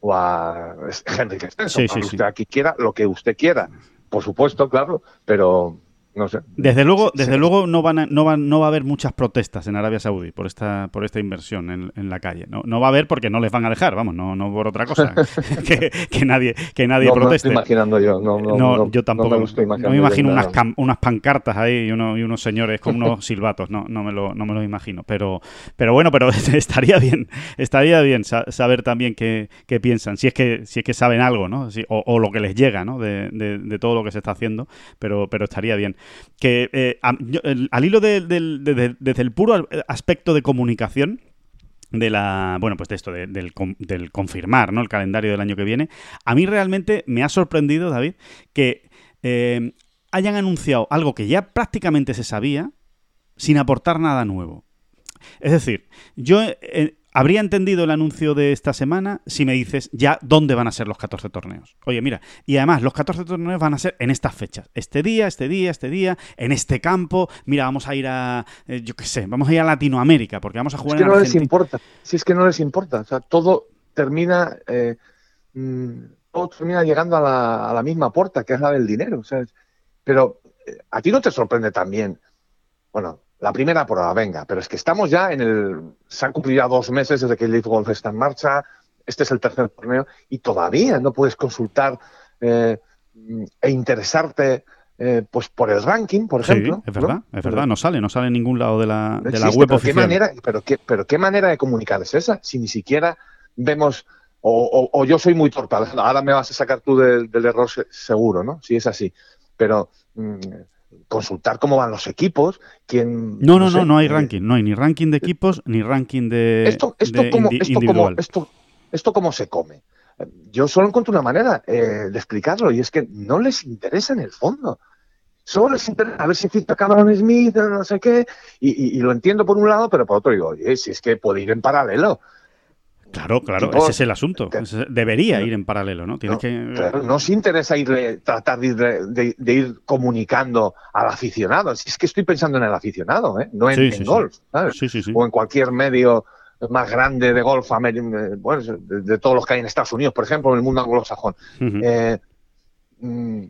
o a Henry Stenson, usted aquí quiera, lo que usted quiera. Por supuesto, claro, pero no sé. Desde luego, desde luego no van no van, no va a haber muchas protestas en Arabia Saudí por esta, por esta inversión en, la calle. No, no va a haber porque no les van a dejar, vamos, no, no por otra cosa. que, nadie, que nadie proteste. No estoy imaginando yo, no, no, yo tampoco. me, imagino unas, unas pancartas ahí y, uno, y, unos señores con unos silbatos, no, no me lo, no me lo imagino. Pero, pero bueno, pero estaría bien, estaría bien saber también qué, qué, piensan, si es que, si es que saben algo, ¿no? o, lo que les llega, ¿no? De, de, todo lo que se está haciendo, pero, pero estaría bien. Que eh, al hilo desde el puro aspecto de comunicación, de la bueno pues de esto del, confirmar no el calendario del año que viene a mí realmente me ha sorprendido David que eh, hayan anunciado algo que ya prácticamente se sabía sin aportar nada nuevo. Es decir yo eh, Habría entendido el anuncio de esta semana si me dices ya dónde van a ser los 14 torneos. Oye, mira, y además los 14 torneos van a ser en estas fechas. Este día, este día, este día, en este campo. Mira, vamos a ir a, eh, yo qué sé, vamos a ir a Latinoamérica porque vamos a jugar es que no les importa. Si es que no les importa. O sea, todo termina, eh, mm, todo termina llegando a la, misma puerta, que es la del dinero. Pero eh, a ti no te sorprende también. Bueno, la primera prueba, venga, pero es que estamos ya en el. Se han cumplido ya dos meses desde que el Leaf Golf está en marcha, este es el tercer torneo, y todavía no puedes consultar eh, e interesarte eh, pues por el ranking, por ejemplo. es verdad, es verdad, no sale, no sale en ningún lado de la, de la web oficial. Qué manera, pero, qué, pero qué manera de comunicar es esa, si ni siquiera vemos, o, yo soy muy torpe, ahora me vas a sacar tú del, error seguro, ¿no? Si es así, pero... Mm, consultar cómo van los equipos, quién... No, no, no, no, hay eh, ranking, no hay ni ranking de equipos ni ranking de, esto, esto como, esto Como, esto, esto cómo se come. Yo solo encuentro una manera eh, de explicarlo y es que no les interesa en el fondo. Solo les interesa a ver si ficha Cameron Smith, no sé qué, y, lo entiendo por un lado, pero por otro digo, oye, si es que puede ir en paralelo. Claro, claro, ese es el asunto. Debería ir en paralelo, ¿no? Tienes que... no os interesa ir, tratar de, ir comunicando al aficionado. Si es que estoy pensando en el aficionado, ¿eh? no en, golf, ¿sabes? O en cualquier medio más grande de golf eh, bueno, de, todos los que hay en Estados Unidos, por ejemplo, en el mundo anglosajón. Eh, mm,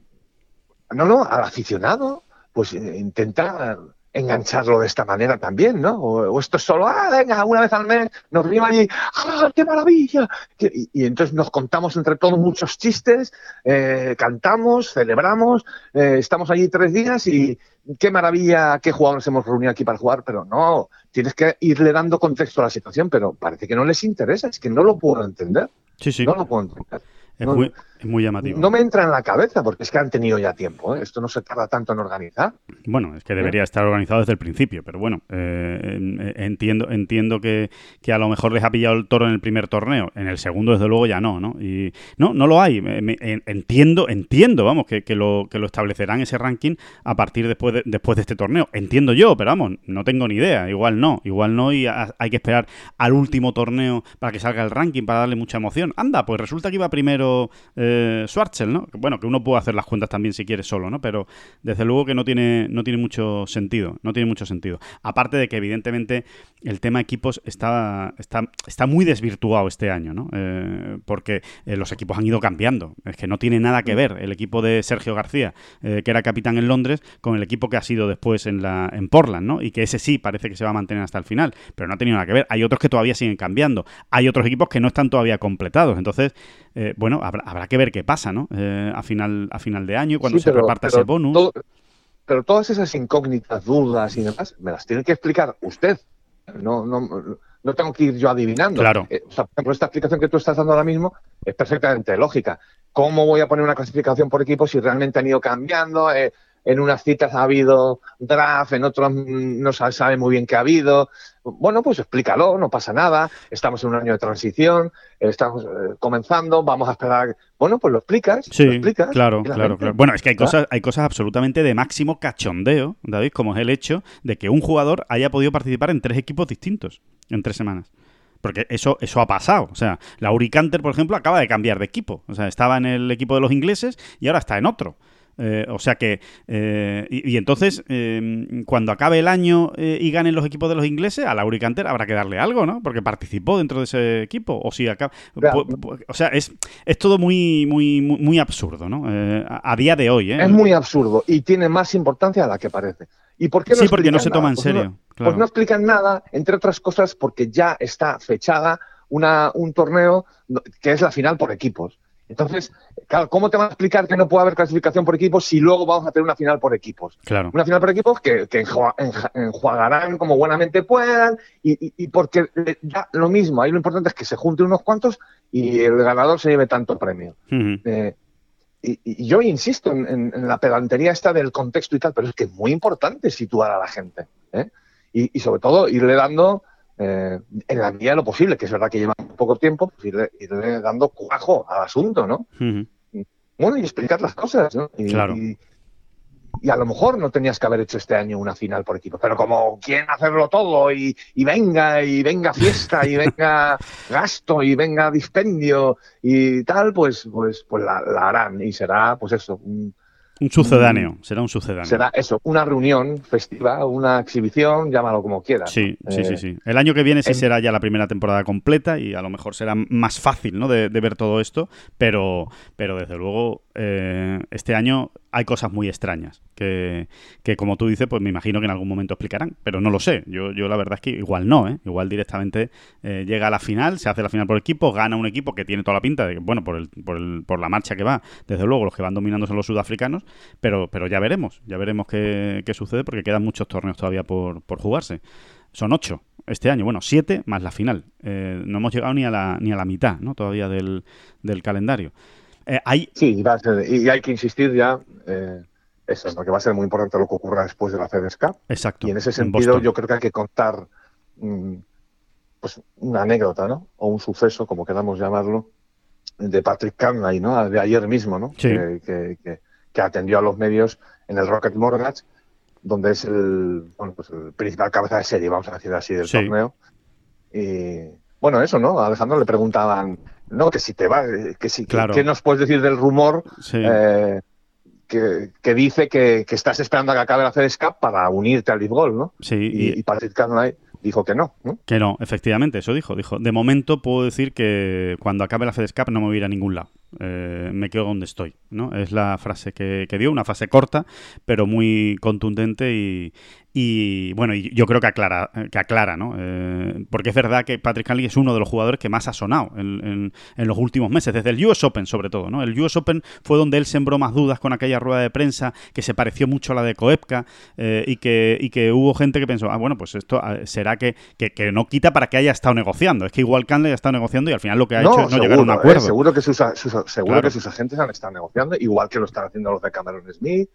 no, no, al aficionado, pues intenta engancharlo de esta manera también, ¿no? O, esto es solo, ah, venga, una vez al mes nos venimos allí, ¡ah, qué maravilla! Y, entonces nos contamos entre todos muchos chistes, eh, cantamos, celebramos, eh, estamos allí tres días y qué maravilla, qué jugadores hemos reunido aquí para jugar, pero no, tienes que irle dando contexto a la situación, pero parece que no les interesa, es que no lo puedo entender. Sí, sí. No lo puedo entender. Es, muy, muy, llamativo. No me entra en la cabeza porque es que han tenido ya tiempo. ¿eh? Esto no se tarda tanto en organizar. Bueno, es que debería estar organizado desde el principio, pero bueno, eh, entiendo entiendo que, a lo mejor les ha pillado el toro en el primer torneo. En el segundo, desde luego, ya no, ¿no? Y no, no lo hay. entiendo, entiendo, vamos, que, lo, que lo establecerán ese ranking a partir después de, después de este torneo. Entiendo yo, pero vamos, no tengo ni idea. Igual no, igual no y hay que esperar al último torneo para que salga el ranking, para darle mucha emoción. Anda, pues resulta que iba primero eh, Schwarzel, ¿no? Bueno, que uno puede hacer las cuentas también si quiere solo, ¿no? Pero desde luego que no tiene, no tiene mucho sentido, no tiene mucho sentido. Aparte de que evidentemente el tema equipos está, está, está muy desvirtuado este año, ¿no? Eh, porque eh, los equipos han ido cambiando. Es que no tiene nada que ver el equipo de Sergio García, que era capitán en Londres, con el equipo que ha sido después en, la, en Portland, ¿no? Y que ese sí parece que se va a mantener hasta el final, pero no ha tenido nada que ver. Hay otros que todavía siguen cambiando. Hay otros equipos que no están todavía completados. Entonces, bueno, habrá, que ver qué pasa, ¿no? Eh, a, final, a final de año, cuando se reparta ese bonus. pero todas esas incógnitas, dudas y demás, me las tiene que explicar usted. No, no, no tengo que ir yo adivinando. Claro. Eh, por ejemplo, esta explicación que tú estás dando ahora mismo es perfectamente lógica. ¿Cómo voy a poner una clasificación por equipo si realmente han ido cambiando? Eh, en unas citas ha habido draft, en otros no se sabe muy bien qué ha habido. Bueno, pues explícalo, no pasa nada. Estamos en un año de transición, estamos eh, comenzando, vamos a esperar. Bueno, pues lo explicas. Sí, lo explicas, claro, claro, claro. Bueno, es que hay cosas, hay cosas absolutamente de máximo cachondeo, David, como es el hecho de que un jugador haya podido participar en tres equipos distintos en tres semanas. Porque eso, eso ha pasado. O sea, la Canter, por ejemplo, acaba de cambiar de equipo. O sea, estaba en el equipo de los ingleses y ahora está en otro. Eh, o sea que, eh, y, entonces, eh, cuando acabe el año y ganen los equipos de los ingleses, a Lauri Canter habrá que darle algo, ¿no? Porque participó dentro de ese equipo. O si acaba. O sea, es, es todo muy, muy, muy, absurdo, ¿no? A, día de hoy, ¿eh? Es muy absurdo y tiene más importancia de la que parece. ¿Y por qué no sí, porque no se toma en pues serio. Pues no explican nada, entre otras cosas, porque ya está fechada una, un torneo que es la final por equipos. Entonces, claro, ¿cómo te van a explicar que no puede haber clasificación por equipos si luego vamos a tener una final por equipos? Claro. Una final por equipos que, que enjuagarán como buenamente puedan y, porque ya lo mismo, ahí lo importante es que se junten unos cuantos y el ganador se lleve tanto premio. Eh, y, yo insisto en, la pedantería esta del contexto y tal, pero es que es muy importante situar a la gente. ¿eh? Y, sobre todo irle dando eh, en la medida de lo posible, que es verdad que lleva poco tiempo, pues irle, dando cuajo al asunto, ¿no? Bueno, y explicar las cosas, ¿no? Y, claro. Y, a lo mejor no tenías que haber hecho este año una final por equipo, pero como quieren hacerlo todo y, venga, y venga fiesta, y venga gasto, y venga dispendio y tal, pues, pues, pues la, la harán y será, pues eso, un, un sucedáneo, será un sucedáneo. Será eso, una reunión festiva, una exhibición, llámalo como quieras. Sí, sí, sí, eh, sí. El año que viene sí será ya la primera temporada completa y a lo mejor será más fácil ¿no? de, ver todo esto, pero, pero desde luego eh, este año hay cosas muy extrañas que, que, como tú dices, pues me imagino que en algún momento explicarán, pero no lo sé. Yo, yo la verdad es que igual no, ¿eh? igual directamente eh, llega a la final, se hace la final por equipo, gana un equipo que tiene toda la pinta de que, bueno, por, el, por, el, por la marcha que va, desde luego los que van dominando son los sudafricanos, pero, pero ya veremos, ya veremos qué, qué sucede porque quedan muchos torneos todavía por, por jugarse. Son ocho este año, bueno, siete más la final. Eh, no hemos llegado ni a la, ni a la mitad, ¿no? Todavía del, del calendario. Eh, Sí, y hay que insistir ya, eh, eso es lo que va a ser muy importante lo que ocurra después de la FedEsCap. Exacto. Y en ese sentido yo creo que hay que contar mm, pues una anécdota, ¿no? O un suceso, como queramos llamarlo, de Patrick Carney, ¿no? De ayer mismo, ¿no? Que, atendió a los medios en el Rocket Mortgage, donde es el, bueno, pues el principal cabeza de serie, vamos a decir así, del torneo. Y bueno, eso, ¿no? A Alejandro le preguntaban no, que si te va, que si, ¿qué nos puedes decir del rumor eh, que, dice que, estás esperando a que acabe la CDSCAP para unirte al Leaf ¿no? Sí. Y, y Patrick Carney dijo que no, no, Que no, efectivamente, eso dijo. Dijo, de momento puedo decir que cuando acabe la FedEsCap no me voy a ir a ningún lado. Eh, me quedo donde estoy, ¿no? Es la frase que, dio, una frase corta, pero muy contundente y, y bueno, y yo creo que aclara, que aclara ¿no? Eh, porque es verdad que Patrick Cantley es uno de los jugadores que más ha sonado en, los últimos meses, desde el US Open sobre todo, ¿no? El US Open fue donde él sembró más dudas con aquella rueda de prensa que se pareció mucho a la de Koepka eh, y, que, y que hubo gente que pensó, ah, bueno, pues esto ah, será que, que, no quita para que haya estado negociando. Es que igual Cantley ha estado negociando y al final lo que ha hecho es no llegar a un acuerdo. seguro que sus, seguro que sus agentes han estado negociando, igual que lo están haciendo los de Cameron Smith.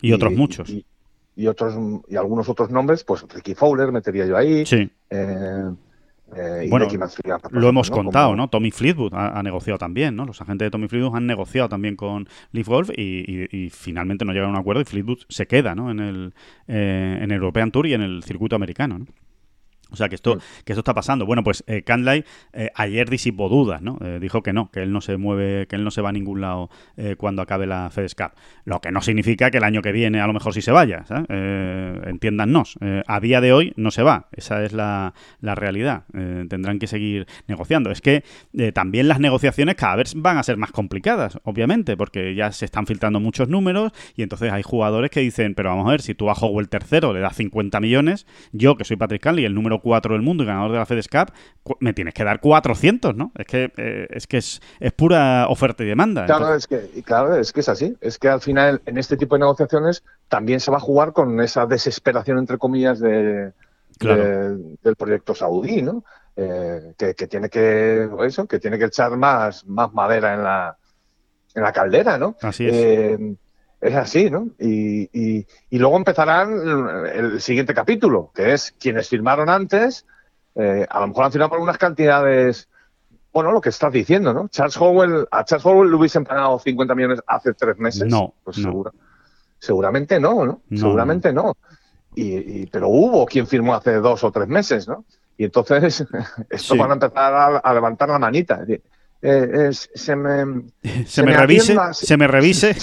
Y, otros muchos. Y, otros y algunos otros nombres, pues Ricky Fowler metería yo ahí. Sí. Eh, eh, bueno, lo hemos contado, ¿no? Tommy Fleetwood ha, negociado también, ¿no? Los agentes de Tommy Fleetwood han negociado también con Leaf Golf y, finalmente no llegan a un acuerdo y Fleetwood se queda, ¿no? En el, eh, en el European Tour y en el circuito americano, ¿no? O sea, que esto, que esto está pasando. Bueno, pues eh, eh ayer disipó dudas, ¿no? Eh, dijo que no, que él no se mueve, que él no se va a ningún lado eh, cuando acabe la FedEsCap. Lo que no significa que el año que viene a lo mejor sí se vaya, ¿sabes? entiéndannos. a día de hoy no se va. Esa es la, la realidad. tendrán que seguir negociando. Es que también las negociaciones cada vez van a ser más complicadas, obviamente, porque ya se están filtrando muchos números y entonces hay jugadores que dicen, pero vamos a ver, si tú a Howell tercero le das 50 millones, yo que soy Patrick Canley, el número 4 del mundo y ganador de la FedEsCap, me tienes que dar 400, ¿no? Es que, eh, es, que es, pura oferta y demanda. Claro, es que, claro, es que es así. Es que al final, en este tipo de negociaciones, también se va a jugar con esa desesperación, entre comillas, de, del proyecto saudí, ¿no? Eh, que, tiene que eso, que tiene que echar más, más madera en la, en la caldera, ¿no? Así es. Eh, es así, ¿no? Y, y, luego empezarán el siguiente capítulo, que es quienes firmaron antes, eh, a lo mejor han firmado por unas cantidades, bueno, lo que estás diciendo, ¿no? Charles Howell, a Charles Howell le hubiesen pagado 50 millones hace tres meses. No, pues Seguro, seguramente no, ¿no? Seguramente no. Y, pero hubo quien firmó hace dos o tres meses, ¿no? Y entonces estos van a empezar a, levantar la manita. Eh, se me, se, me, revise, se me revise,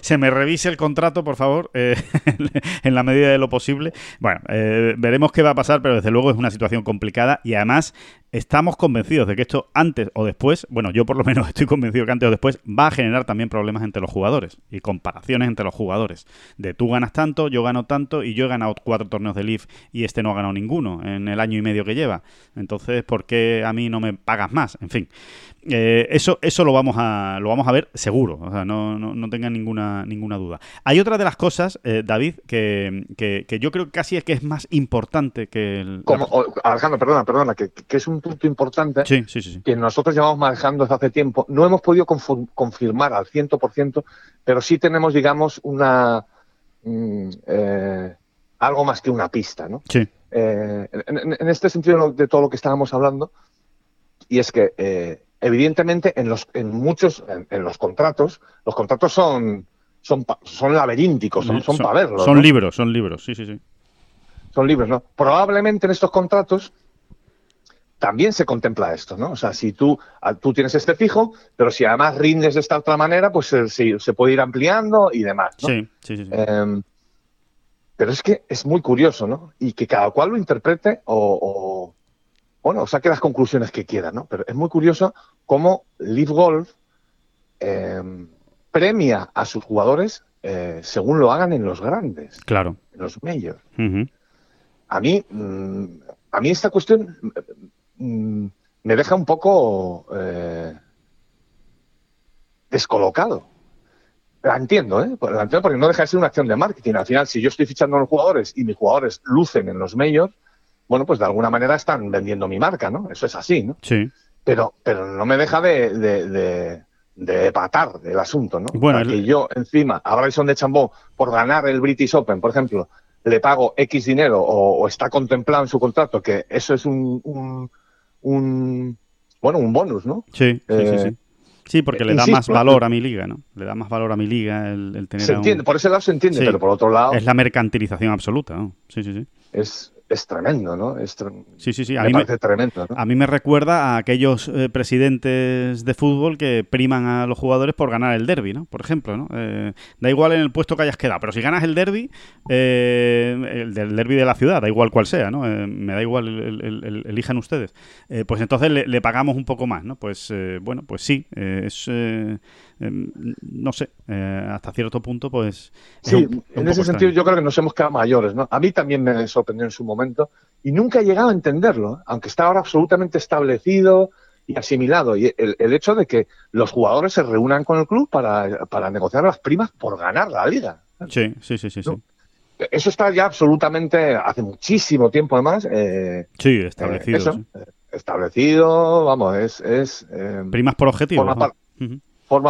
se me revise el contrato, por favor, eh, en la medida de lo posible. Bueno, eh, veremos qué va a pasar, pero desde luego es una situación complicada y además estamos convencidos de que esto antes o después, bueno, yo por lo menos estoy convencido que antes o después va a generar también problemas entre los jugadores y comparaciones entre los jugadores. De tú ganas tanto, yo gano tanto y yo he ganado cuatro torneos de Leaf y este no ha ganado ninguno en el año y medio que lleva. Entonces, ¿por qué a mí no me pagas más? En fin. Eh, eso eso lo vamos a lo vamos a ver seguro, o sea, no, no, tengan ninguna, ninguna duda. Hay otra de las cosas, eh, David, que, que, yo creo que casi es que es más importante que el... Como, Alejandro, perdona, perdona, que, es un punto importante que nosotros llevamos manejando desde hace tiempo. No hemos podido confirmar al 100%, pero sí tenemos, digamos, una... Mm, eh, algo más que una pista, ¿no? Sí. en, este sentido de todo lo que estábamos hablando, y es que evidentemente en los en muchos en, los contratos los contratos son son son laberínticos son, son, para verlos son libros son libros sí sí sí son libros no probablemente en estos contratos también se contempla esto, ¿no? O sea, si tú, tú tienes este fijo, pero si además rindes de esta otra manera, pues se, se puede ir ampliando y demás. ¿no? Sí, sí, sí. Em, pero es que es muy curioso, ¿no? Y que cada cual lo interprete o, bueno, saque las conclusiones que quiera, ¿no? Pero es muy curioso cómo Leaf Golf em, premia a sus jugadores eh, según lo hagan en los grandes. Claro. En los majors. A mí, mm, a mí esta cuestión mm, me deja un poco eh, descolocado. La entiendo, ¿eh? La entiendo porque no deja de ser una acción de marketing. Al final, si yo estoy fichando a los jugadores y mis jugadores lucen en los majors, bueno, pues de alguna manera están vendiendo mi marca, ¿no? Eso es así, ¿no? Sí. Pero, pero no me deja de, de, de, patar el asunto, ¿no? Bueno, que yo encima a Bryson de Chambó por ganar el British Open, por ejemplo, le pago X dinero o, está contemplado en su contrato que eso es un, un, bueno, un bonus, ¿no? Sí, sí, sí, eh, sí. Sí, porque le da más valor a mi liga, ¿no? Le da más valor a mi liga el, tener. Se entiende, por ese lado se entiende, pero por otro lado. Es la mercantilización absoluta, ¿no? Sí, sí, sí. Es, es tremendo, ¿no? Es sí, sí, sí. A mí me, tremendo. A mí me recuerda a aquellos eh, presidentes de fútbol que priman a los jugadores por ganar el derby, ¿no? Por ejemplo, ¿no? Eh, da igual en el puesto que hayas quedado, pero si ganas el derby, eh, el del derby de la ciudad, da igual cual sea, ¿no? me da igual, el, elijan ustedes. pues entonces le, le, pagamos un poco más, ¿no? Pues bueno, pues sí, es no sé, eh, hasta cierto punto, pues... Sí, en ese sentido yo creo que nos hemos quedado mayores, ¿no? A mí también me sorprendió en su momento y nunca he llegado a entenderlo, aunque está ahora absolutamente establecido y asimilado. Y el, hecho de que los jugadores se reúnan con el club para, para negociar las primas por ganar la liga. Sí, sí, sí, sí. sí. Eso está ya absolutamente, hace muchísimo tiempo además. Eh, sí, establecido. Eh, establecido, vamos, es... es primas por objetivo forma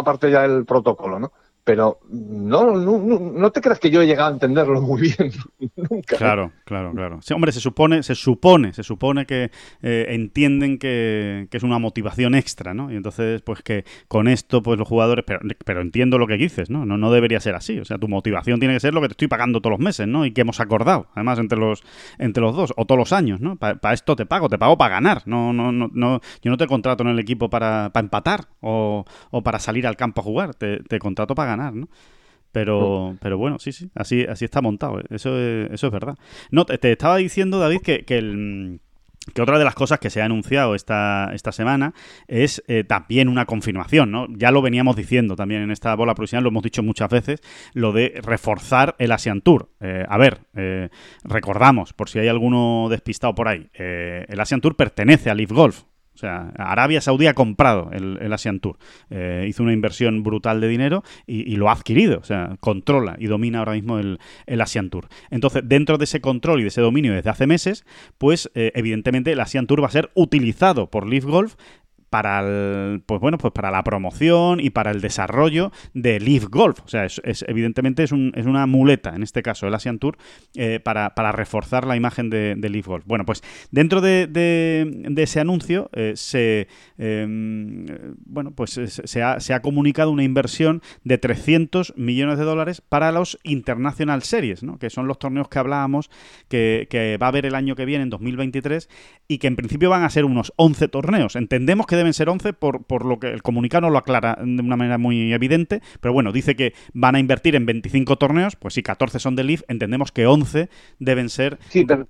parte ya del protocolo, ¿no? Pero no, no, no, te creas que yo he llegado a entenderlo muy bien nunca. Claro, claro, claro. hombre, se supone, se supone, se supone que eh, entienden que, es una motivación extra, ¿no? Y entonces, pues que con esto, pues los jugadores, pero, pero entiendo lo que dices, ¿no? ¿no? No debería ser así. O sea, tu motivación tiene que ser lo que te estoy pagando todos los meses, ¿no? Y que hemos acordado, además, entre los, entre los dos, o todos los años, ¿no? Para esto te pago, te pago para ganar. No, no, no, no, yo no te contrato en el equipo para, para empatar o, o, para salir al campo a jugar, te, te contrato para ganar ¿no? Pero, pero bueno, sí, sí, así, así está montado, eso es, eso es verdad. No, te, estaba diciendo, David, que, que que otra de las cosas que se ha anunciado esta, esta semana es eh, también una confirmación, ¿no? Ya lo veníamos diciendo también en esta bola profesional, lo hemos dicho muchas veces, lo de reforzar el Asian Tour. Eh, a ver, eh, recordamos, por si hay alguno despistado por ahí, el Asian Tour pertenece a Leaf Golf, o sea, Arabia Saudí ha comprado el, Asian Tour. Eh, hizo una inversión brutal de dinero y, lo ha adquirido. O sea, controla y domina ahora mismo el, Asian Tour. Entonces, dentro de ese control y de ese dominio desde hace meses, pues eh, evidentemente el Asian Tour va a ser utilizado por Leaf Golf para pues bueno, pues para la promoción y para el desarrollo de Leaf Golf. O sea, es, evidentemente es, un, es, una muleta, en este caso el Asian Tour, eh, para, reforzar la imagen de, Leaf Golf. Bueno, pues dentro de, ese anuncio eh, se, em, bueno, pues se ha, comunicado una inversión de 300 millones de dólares para los International Series, que son los torneos que hablábamos que, que va a haber el año que viene, en 2023, y que en principio van a ser unos 11 torneos. Entendemos que deben deben ser 11 por, por lo que el comunicado no lo aclara de una manera muy evidente, pero bueno, dice que van a invertir en 25 torneos, pues si 14 son de Leaf, entendemos que 11 deben ser... Sí, pero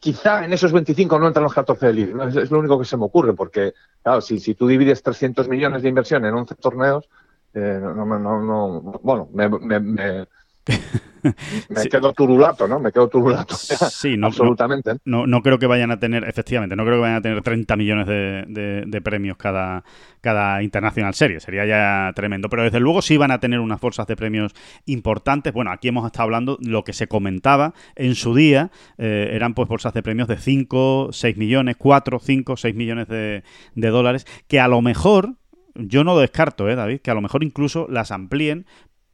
Quizá, en esos 25 no entran los 14 de Leaf. Es, lo único que se me ocurre, porque, claro, si, si tú divides 300 millones de inversión en 11 torneos, eh, no, no, no, bueno, me, me me quedo turulato, ¿no? Me quedo turulato. Sí, no, absolutamente. No, no, creo que vayan a tener, efectivamente, no creo que vayan a tener 30 millones de, premios cada, cada International Series. Sería ya tremendo. Pero desde luego sí van a tener unas bolsas de premios importantes. Bueno, aquí hemos estado hablando, lo que se comentaba en su día, eh, eran pues bolsas de premios de 5, 6 millones, 4, 5, 6 millones de, de dólares, que a lo mejor yo no descarto, ¿eh, David, que a lo mejor incluso las amplíen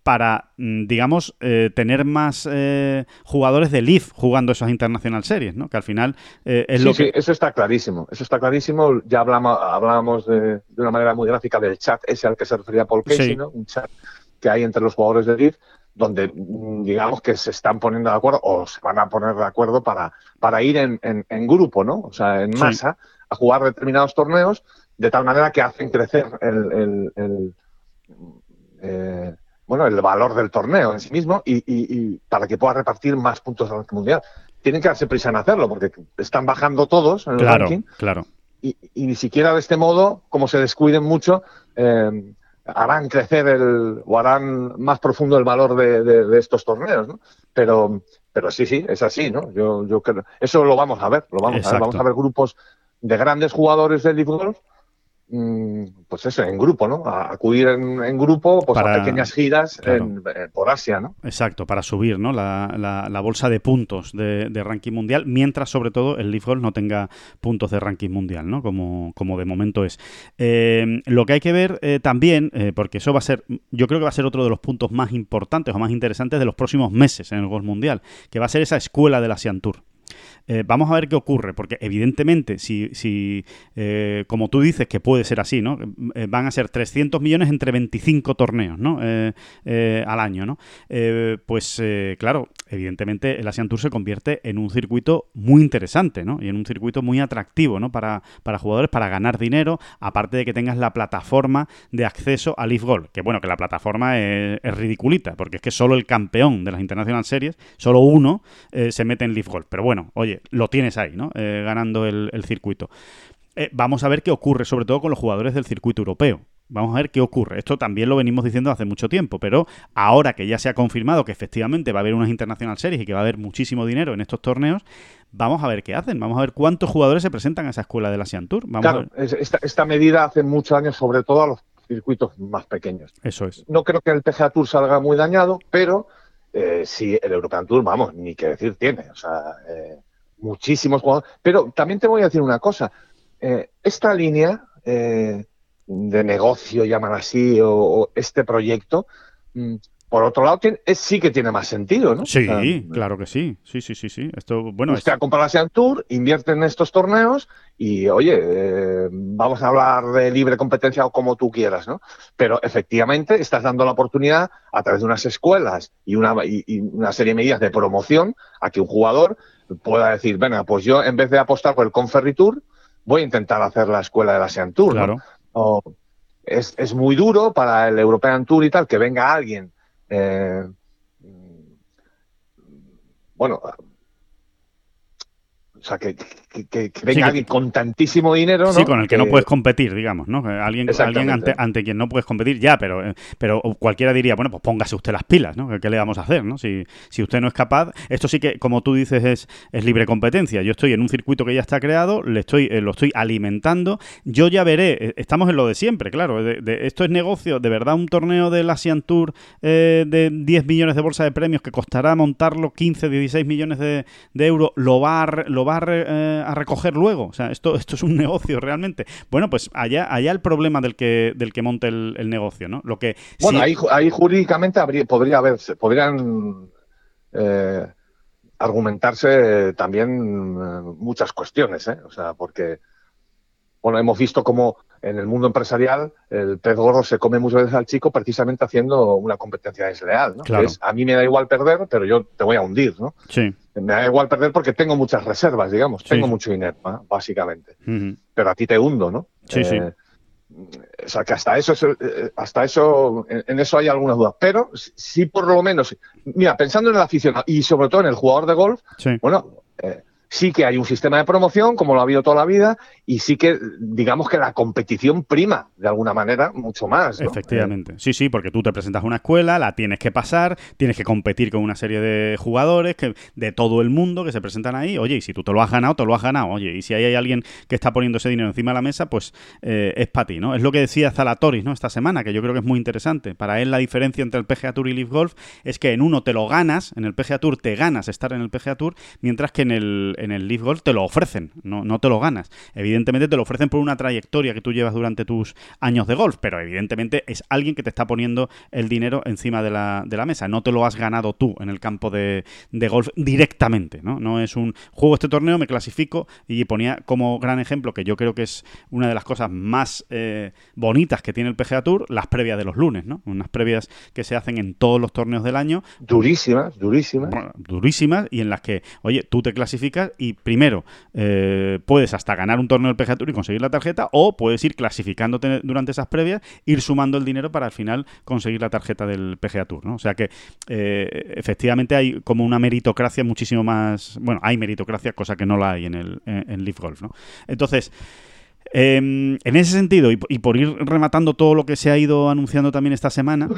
para, mm, digamos, eh, tener más eh, jugadores de Leaf jugando esas International Series, ¿no? Que al final eh, es lo que... Sí, eso está clarísimo, eso está clarísimo. Ya hablamos, hablábamos de, una manera muy gráfica del chat ese al que se refería Paul Casey, ¿no? Un chat que hay entre los jugadores de Leaf donde mm, digamos que se están poniendo de acuerdo o se van a poner de acuerdo para, para ir en, en, grupo, ¿no? O sea, en masa, a jugar determinados torneos de tal manera que hacen crecer el, el, bueno, el valor del torneo en sí mismo y, para que pueda repartir más puntos al mundial. Tienen que darse prisa en hacerlo porque están bajando todos en el claro, ranking. Claro. Y, ni siquiera de este modo, como se descuiden mucho, eh, harán crecer el, o harán más profundo el valor de, estos torneos, ¿no? Pero, pero sí, sí, es así, ¿no? Yo, yo creo, eso lo vamos a ver, lo vamos a ver. Vamos a ver grupos de grandes jugadores del Mm, pues eso, en grupo, ¿no? A acudir en, grupo pues a pequeñas giras por Asia, ¿no? Exacto, para subir, ¿no? La, bolsa de puntos de, ranking mundial, mientras sobre todo el Leaf Golf no tenga puntos de ranking mundial, ¿no? Como, como de momento es. Eh, lo que hay que ver eh, también, eh, porque eso va a ser, yo creo que va a ser otro de los puntos más importantes o más interesantes de los próximos meses en el golf mundial, que va a ser esa escuela de la Asian Tour. Eh, vamos a ver qué ocurre, porque evidentemente, si, si eh, como tú dices que puede ser así, ¿no? Eh, van a ser 300 millones entre 25 torneos, ¿no? al año, ¿no? pues claro, evidentemente el Asian Tour se convierte en un circuito muy interesante, ¿no? Y en un circuito muy atractivo, ¿no? Para, para jugadores, para ganar dinero, aparte de que tengas la plataforma de acceso a Leaf Golf, que bueno, que la plataforma es, ridiculita, porque es que solo el campeón de las International Series, solo uno, se mete en Leaf Golf. Pero bueno, oye, lo tienes ahí, ¿no? Eh, ganando el, circuito. Eh, vamos a ver qué ocurre, sobre todo con los jugadores del circuito europeo. Vamos a ver qué ocurre. Esto también lo venimos diciendo hace mucho tiempo, pero ahora que ya se ha confirmado que efectivamente va a haber unas International Series y que va a haber muchísimo dinero en estos torneos, vamos a ver qué hacen. Vamos a ver cuántos jugadores se presentan a esa escuela de la Asian Tour. claro, esta, esta, medida hace muchos años, sobre todo a los circuitos más pequeños. Eso es. No creo que el PGA Tour salga muy dañado, pero eh, sí, el European Tour, vamos, ni qué decir tiene. O sea, eh, muchísimos jugadores. Pero también te voy a decir una cosa. Eh, esta línea eh, de negocio, llaman así, o, este proyecto, mm, por otro lado, sí que tiene más sentido, ¿no? Sí, claro que sí. Sí, sí, sí, sí. Esto, bueno, Usted ha comprado la Sean Tour, invierte en estos torneos y, oye, eh, vamos a hablar de libre competencia o como tú quieras, ¿no? Pero efectivamente estás dando la oportunidad a través de unas escuelas y una, y una serie de medidas de promoción a que un jugador pueda decir, venga, pues yo en vez de apostar por el Conferritour, voy a intentar hacer la escuela de la Sean Tour. ¿no? es, es, muy duro para el European Tour y tal que venga alguien, eh, bueno, o sea, que, venga alguien con tantísimo dinero, ¿no? Sí, con el que, no puedes competir, digamos, ¿no? Alguien, alguien ante, ante, quien no puedes competir ya, pero, eh, pero cualquiera diría, bueno, pues póngase usted las pilas, ¿no? ¿Qué le vamos a hacer, no? Si, si usted no es capaz... Esto sí que, como tú dices, es, es libre competencia. Yo estoy en un circuito que ya está creado, le estoy, eh, lo estoy alimentando. Yo ya veré, eh, estamos en lo de siempre, claro. De, esto es negocio, de verdad, un torneo del Asian Tour de 10 millones de bolsa de premios que costará montarlo 15, 16 millones de, euros, lo va a, lo va eh, a, recoger luego. O sea, esto, esto es un negocio realmente. Bueno, pues allá, allá el problema del que, del que monte el, negocio, ¿no? Lo que bueno, ahí, ahí, jurídicamente podría haberse, podrían eh, argumentarse también eh, muchas cuestiones, ¿eh? O sea, porque bueno, hemos visto cómo en el mundo empresarial el pez gordo se come muchas veces al chico precisamente haciendo una competencia desleal, ¿no? a mí me da igual perder, pero yo te voy a hundir, ¿no? Sí. Me da igual perder porque tengo muchas reservas, digamos, tengo mucho dinero, básicamente. Pero a ti te hundo, ¿no? Sí, sí. Eh, o sea, que hasta eso, es- eh, hasta eso, en, en eso hay algunas dudas. Pero sí, por lo menos, mira, pensando en el aficionado y sobre todo en el jugador de golf, Sí. bueno, eh, sí que hay un sistema de promoción, como lo ha habido toda la vida, y sí que, digamos que la competición prima, de alguna manera, mucho más. Efectivamente. Sí, sí, porque tú te presentas a una escuela, la tienes que pasar, tienes que competir con una serie de jugadores que, de todo el mundo que se presentan ahí. Oye, y si tú te lo has ganado, te lo has ganado. Oye, y si ahí hay alguien que está poniendo ese dinero encima de la mesa, pues eh, es para ti, ¿no? Es lo que decía Zalatoris, ¿no? Esta semana, que yo creo que es muy interesante. Para él la diferencia entre el PGA Tour y Leaf Golf es que en uno te lo ganas, en el PGA Tour te ganas estar en el PGA Tour, mientras que en el, en el Leaf Golf te lo ofrecen, no, no te lo ganas. Evidentemente te lo ofrecen por una trayectoria que tú llevas durante tus años de golf, pero evidentemente es alguien que te está poniendo el dinero encima de la, de la mesa. No te lo has ganado tú en el campo de, de golf directamente, ¿no? No es un juego este torneo, me clasifico y ponía como gran ejemplo que yo creo que es una de las cosas más eh, bonitas que tiene el PGA Tour, las previas de los lunes, ¿no? Unas previas que se hacen en todos los torneos del año, Durísimas, durísimas. bueno, durísimas y en las que, oye, tú te clasificas y primero eh, puedes hasta ganar un torneo del PGA Tour y conseguir la tarjeta o puedes ir clasificándote durante esas previas, ir sumando el dinero para al final conseguir la tarjeta del PGA Tour, ¿no? O sea que eh, efectivamente hay como una meritocracia muchísimo más, bueno, hay meritocracia, cosa que no la hay en el en, Leaf Golf, ¿no? Entonces, eh, en ese sentido, y por ir rematando todo lo que se ha ido anunciando también esta semana,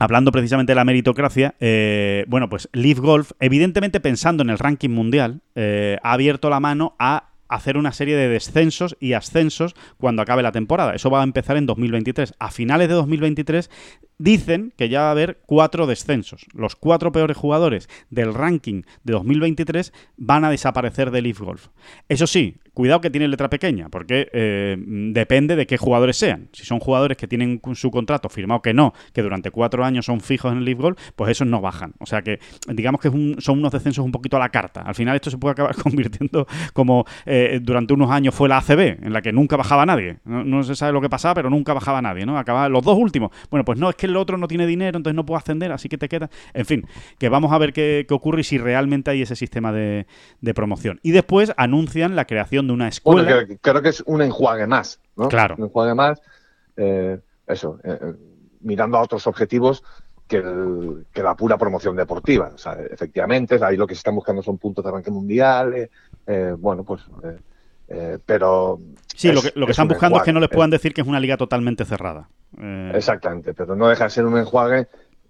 Hablando precisamente de la meritocracia, eh, bueno, pues Leaf Golf, evidentemente pensando en el ranking mundial, eh, ha abierto la mano a hacer una serie de descensos y ascensos cuando acabe la temporada. Eso va a empezar en 2023. A finales de 2023 dicen que ya va a haber cuatro descensos. Los cuatro peores jugadores del ranking de 2023 van a desaparecer de Leaf Golf. Eso sí, cuidado que tiene letra pequeña, porque eh, depende de qué jugadores sean. Si son jugadores que tienen su contrato firmado que no, que durante cuatro años son fijos en el Leaf Golf, pues esos no bajan. O sea que digamos que son unos descensos un poquito a la carta. Al final esto se puede acabar convirtiendo como eh, durante unos años fue la ACB, en la que nunca bajaba nadie. No, se sabe lo que pasaba, pero nunca bajaba nadie, ¿no? Acababan los dos últimos. Bueno, pues no, es que el otro no tiene dinero, entonces no puede ascender, así que te queda. En fin, que vamos a ver qué, qué ocurre y si realmente hay ese sistema de, de promoción. Y después anuncian la creación de una escuela. Bueno, que- creo que es un enjuague más, ¿no? Claro. Un enjuague más, eh, eso, eh, eh, mirando a otros objetivos que, el- que la pura promoción deportiva. O sea, efectivamente, ahí lo que se están buscando son puntos de arranque mundial, eh, bueno, pues, eh, pero... Sí, lo que, lo que es están buscando es que no les puedan decir que es una liga totalmente cerrada. Eh, Exactamente, pero no deja de ser un enjuague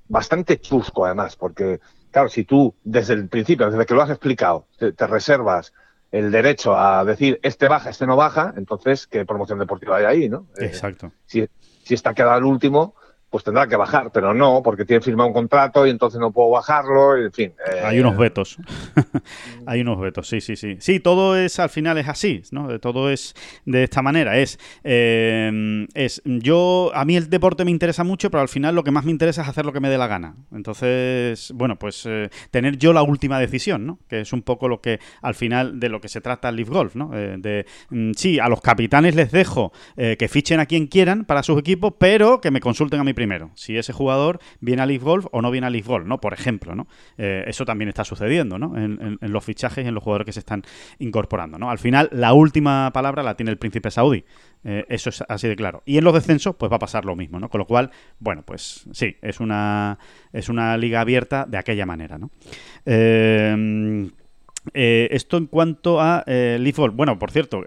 bastante chusco además, porque claro, si tú desde el principio, desde que lo has explicado, te, te reservas el derecho a decir este baja, este no baja, entonces qué promoción deportiva hay ahí, ¿no? Eh, Exacto. si, si está queda el último, pues tendrá que bajar, pero no, porque tiene firmado un contrato y entonces no puedo bajarlo, en fin. eh, Hay unos vetos. Hay unos vetos, sí, sí, sí. Sí, todo es, al final es así, ¿no? Todo es de esta manera. Es, eh, es, yo, a mí el deporte me interesa mucho, pero al final lo que más me interesa es hacer lo que me dé la gana. Entonces, bueno, pues eh, tener yo la última decisión, ¿no? Que es un poco lo que, al final, de lo que se trata el Leaf Golf, ¿no? Eh, de, mm, sí, a los capitanes les dejo que fichen a quien quieran para sus equipos, pero que me consulten a mí primero. Si ese jugador viene a Leaf Golf o no viene a Leaf Golf, ¿no? Por ejemplo, ¿no? Eh, eso también está sucediendo, ¿no? En, los fichajes y en los jugadores que se están incorporando, ¿no? Al final, la última palabra la tiene el príncipe saudí. Eh, eso es así de claro. Y en los descensos, pues va a pasar lo mismo, ¿no? Con lo cual, bueno, pues sí, es una, es una liga abierta de aquella manera, ¿no? Eh, esto en cuanto a eh, Leaf Golf. Bueno, por cierto,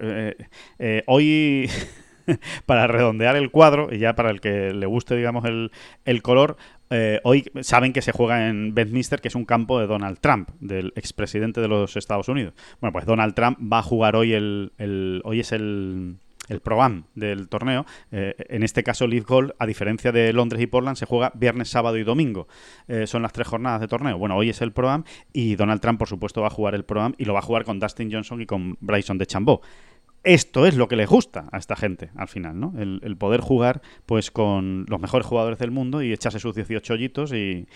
hoy, para redondear el cuadro, y ya para el que le guste, digamos, el, el color, eh, hoy saben que se juega en Westminster, que es un campo de Donald Trump, del expresidente de los Estados Unidos. Bueno, pues Donald Trump va a jugar hoy el. el- hoy es el. El Pro-Am del torneo, eh, en este caso Leaf Golf, a diferencia de Londres y Portland, se juega viernes, sábado y domingo. Eh, son las tres jornadas de torneo. Bueno, hoy es el Pro-Am y Donald Trump, por supuesto, va a jugar el Pro-Am y lo va a jugar con Dustin Johnson y con Bryson de Chambó esto es lo que les gusta a esta gente al final, ¿no? El, el poder jugar pues con los mejores jugadores del mundo y echarse sus 18 hoyitos y,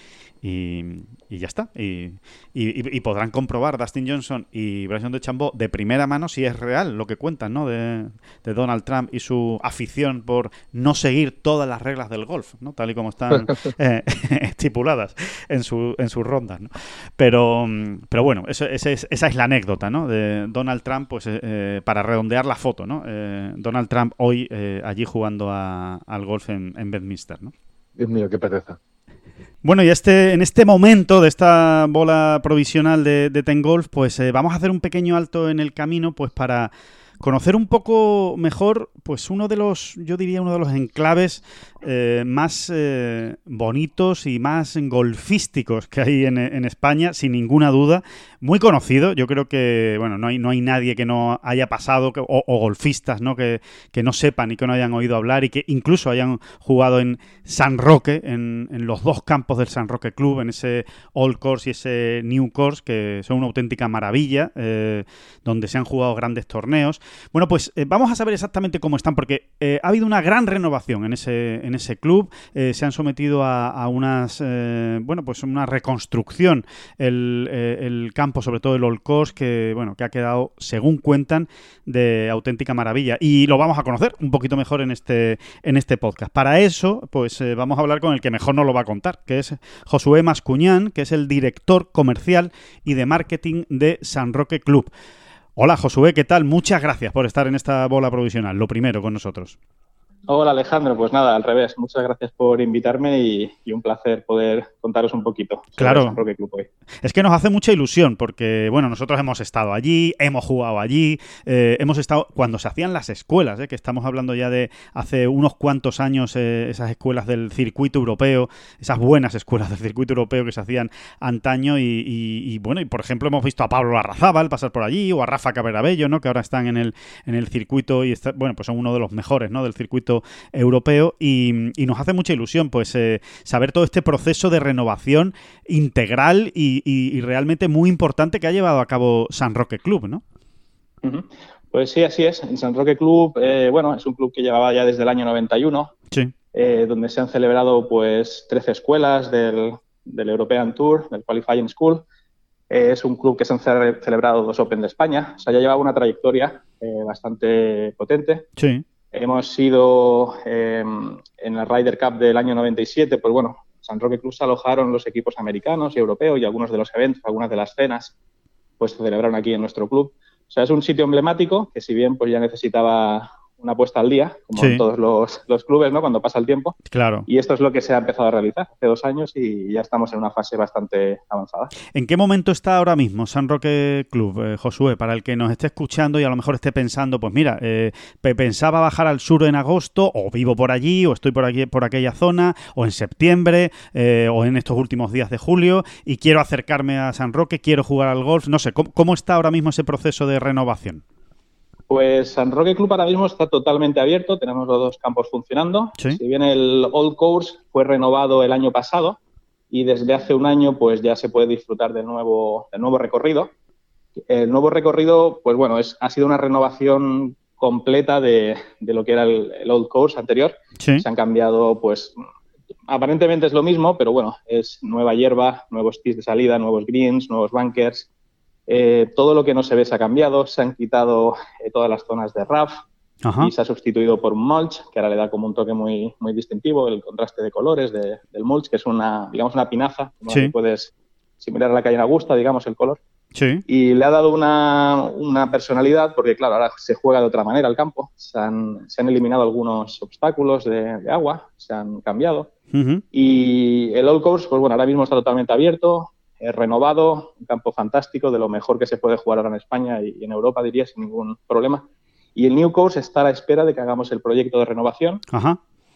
y, y ya está. Y, podrán comprobar Dustin Johnson y Bryson de Chambó de primera mano si es real lo que cuentan, ¿no? De, de Donald Trump y su afición por no seguir todas las reglas del golf, ¿no? Tal y como están eh, estipuladas en, su, en sus rondas, ¿no? Pero, pero bueno, eso- ese es- esa es la anécdota, ¿no? De Donald Trump, pues eh, eh, para redondear la foto, ¿no? Donald Trump hoy allí jugando al golf en, en Bedminster, ¿no? Dios mío, qué pereza. Bueno, y este, en este momento de esta bola provisional de, de Ten Golf, pues vamos a hacer un pequeño alto en el camino, pues para conocer un poco mejor, pues uno de los, yo diría uno de los enclaves eh, más eh, bonitos y más golfísticos que hay en, España, sin ninguna duda. Muy conocido, yo creo que, bueno, no hay, no hay nadie que no haya pasado, o, golfistas, ¿no? Que, que, no sepan y que no hayan oído hablar y que incluso hayan jugado en San Roque, en, los dos campos del San Roque Club, en ese Old Course y ese New Course, que son una auténtica maravilla, eh, donde se han jugado grandes torneos. Bueno, pues vamos a saber exactamente cómo están, porque ha habido una gran renovación en ese en ese club. Eh, se han sometido a, unas, eh, bueno, pues una reconstrucción el, eh, campo, sobre todo el Old Course, que, bueno, que ha quedado, según cuentan, de auténtica maravilla. Y lo vamos a conocer un poquito mejor en este, en este podcast. Para eso, pues vamos a hablar con el que mejor nos lo va a contar, que es Josué Mascuñán, que es el director comercial y de marketing de San Roque Club. Hola Josué, ¿qué tal? Muchas gracias por estar en esta bola provisional, lo primero con nosotros. Hola Alejandro, pues nada, al revés. Muchas gracias por invitarme y, un placer poder contaros un poquito. claro. Es que nos hace mucha ilusión porque, bueno, nosotros hemos estado allí, hemos jugado allí, eh, hemos estado cuando se hacían las escuelas, eh, que estamos hablando ya de hace unos cuantos años, eh, esas escuelas del circuito europeo, esas buenas escuelas del circuito europeo que se hacían antaño y, bueno, y por ejemplo hemos visto a Pablo Larrazábal pasar por allí o a Rafa Caberabello, ¿no? Que ahora están en el, en el circuito y, bueno, pues son uno de los mejores, ¿no? Del circuito europeo y, nos hace mucha ilusión pues eh, saber todo este proceso de renovación integral y, realmente muy importante que ha llevado a cabo San Roque Club, ¿no? Pues sí, así es. El San Roque Club, eh, bueno, es un club que llevaba ya desde el año 91, sí. Eh, donde se han celebrado pues 13 escuelas del, del European Tour, del Qualifying School. es un club que se han celebrado dos Open de España. O sea, ya llevaba una trayectoria bastante potente. Sí. Hemos sido em, en la Ryder Cup del año 97, pues bueno, San Roque Cruz alojaron los equipos americanos y europeos y algunos de los eventos, algunas de las cenas, pues se celebraron aquí en nuestro club. O sea, es un sitio emblemático que si bien pues ya necesitaba una puesta al día, como en todos los, clubes, ¿no? Cuando pasa el tiempo. Claro. Y esto es lo que se ha empezado a realizar hace dos años y ya estamos en una fase bastante avanzada. ¿En qué momento está ahora mismo San Roque Club, eh, Josué? Para el que nos esté escuchando y a lo mejor esté pensando, pues mira, eh, pensaba bajar al sur en agosto, o vivo por allí, o estoy por aquí, por aquella zona, o en septiembre, eh, o en estos últimos días de julio, y quiero acercarme a San Roque, quiero jugar al golf. No sé, cómo está ahora mismo ese proceso de renovación? Pues San Roque Club ahora mismo está totalmente abierto, tenemos los dos campos funcionando. Si bien el Old Course fue renovado el año pasado y desde hace un año pues ya se puede disfrutar del nuevo, del nuevo recorrido. El nuevo recorrido, pues bueno, es, ha sido una renovación completa de, lo que era el, Old Course anterior. Se han cambiado, pues, aparentemente es lo mismo, pero bueno, es nueva hierba, nuevos tees de salida, nuevos greens, nuevos bunkers, eh, todo lo que no se ve se ha cambiado, se han quitado eh, todas las zonas de RAF y se ha sustituido por un mulch, que ahora le da como un toque muy, muy distintivo, el contraste de colores del mulch, que es una, digamos, una pinaza, como puedes similar a la calle en Augusta, digamos, el color. Y le ha dado una, una, personalidad, porque claro, ahora se juega de otra manera el campo, se han, se han eliminado algunos obstáculos de, agua, se han cambiado. Y el Old Course, pues bueno, ahora mismo está totalmente abierto, renovado, un campo fantástico, de lo mejor que se puede jugar ahora en España y, en Europa, diría, sin ningún problema. Y el New Course está a la espera de que hagamos el proyecto de renovación.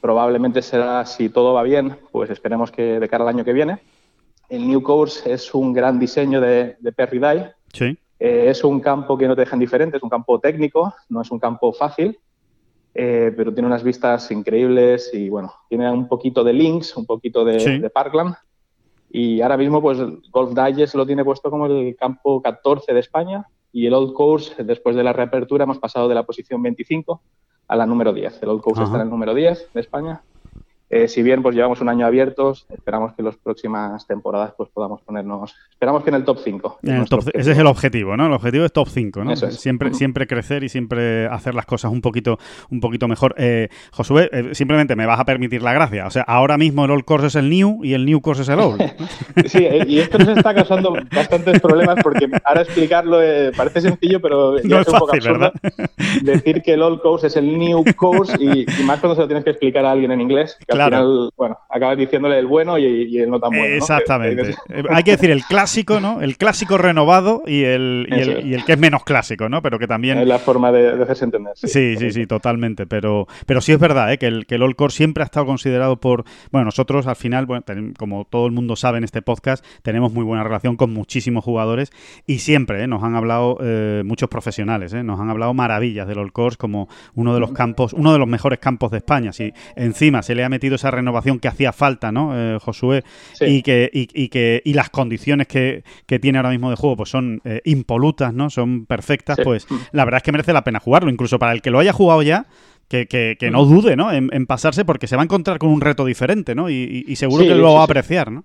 Probablemente será, si todo va bien, pues esperemos que de cara al año que viene. El New Course es un gran diseño de, de Perry Dye. Sí. Eh, es un campo que no te deja indiferente, es un campo técnico, no es un campo fácil, eh, pero tiene unas vistas increíbles y bueno, tiene un poquito de links, un poquito de, de Parkland y ahora mismo, pues Golf Digest lo tiene puesto como el campo 14 de España y el Old Course, después de la reapertura, hemos pasado de la posición 25 a la número 10. El Old Course está en el número 10 de España. Eh, si bien pues llevamos un año abiertos, esperamos que en las próximas temporadas pues podamos ponernos, esperamos que en el top 5. ese es el objetivo, ¿no? El objetivo es top 5, ¿no? Siempre, siempre crecer y siempre hacer las cosas un poquito, un poquito mejor. Eh, Josué, eh, simplemente me vas a permitir la gracia. O sea, ahora mismo el Old Course es el New y el New Course es el Old. sí, y esto nos está causando bastantes problemas porque ahora explicarlo parece sencillo, pero no es, un poco absurdo decir que el Old Course es el New Course y, más cuando se lo tienes que explicar a alguien en inglés bueno, acabas diciéndole el bueno y, el no tan bueno. Exactamente. Eh, hay que decir el clásico, ¿no? El clásico renovado y el, y el, que es menos clásico, ¿no? Pero que también... Es la forma de, hacerse entender. Sí, sí, sí, totalmente. Pero, pero sí es verdad, ¿eh? que, el, que el All Core siempre ha estado considerado por... Bueno, nosotros al final, bueno, como todo el mundo sabe en este podcast, tenemos muy buena relación con muchísimos jugadores y siempre ¿eh? nos han hablado muchos profesionales, nos han hablado maravillas del All Course como uno de los campos, uno de los mejores campos de España. Si encima se le ha metido esa renovación que hacía falta, ¿no, eh, Josué? Y, que, y, que, y las condiciones que, tiene ahora mismo de juego pues son eh, impolutas, ¿no? Son perfectas, pues mm. la verdad es que merece la pena jugarlo, incluso para el que lo haya jugado ya. Que, que, no mm. dude ¿no? En, pasarse porque se va a encontrar con un reto diferente ¿no? y, seguro que lo va a apreciar. ¿no?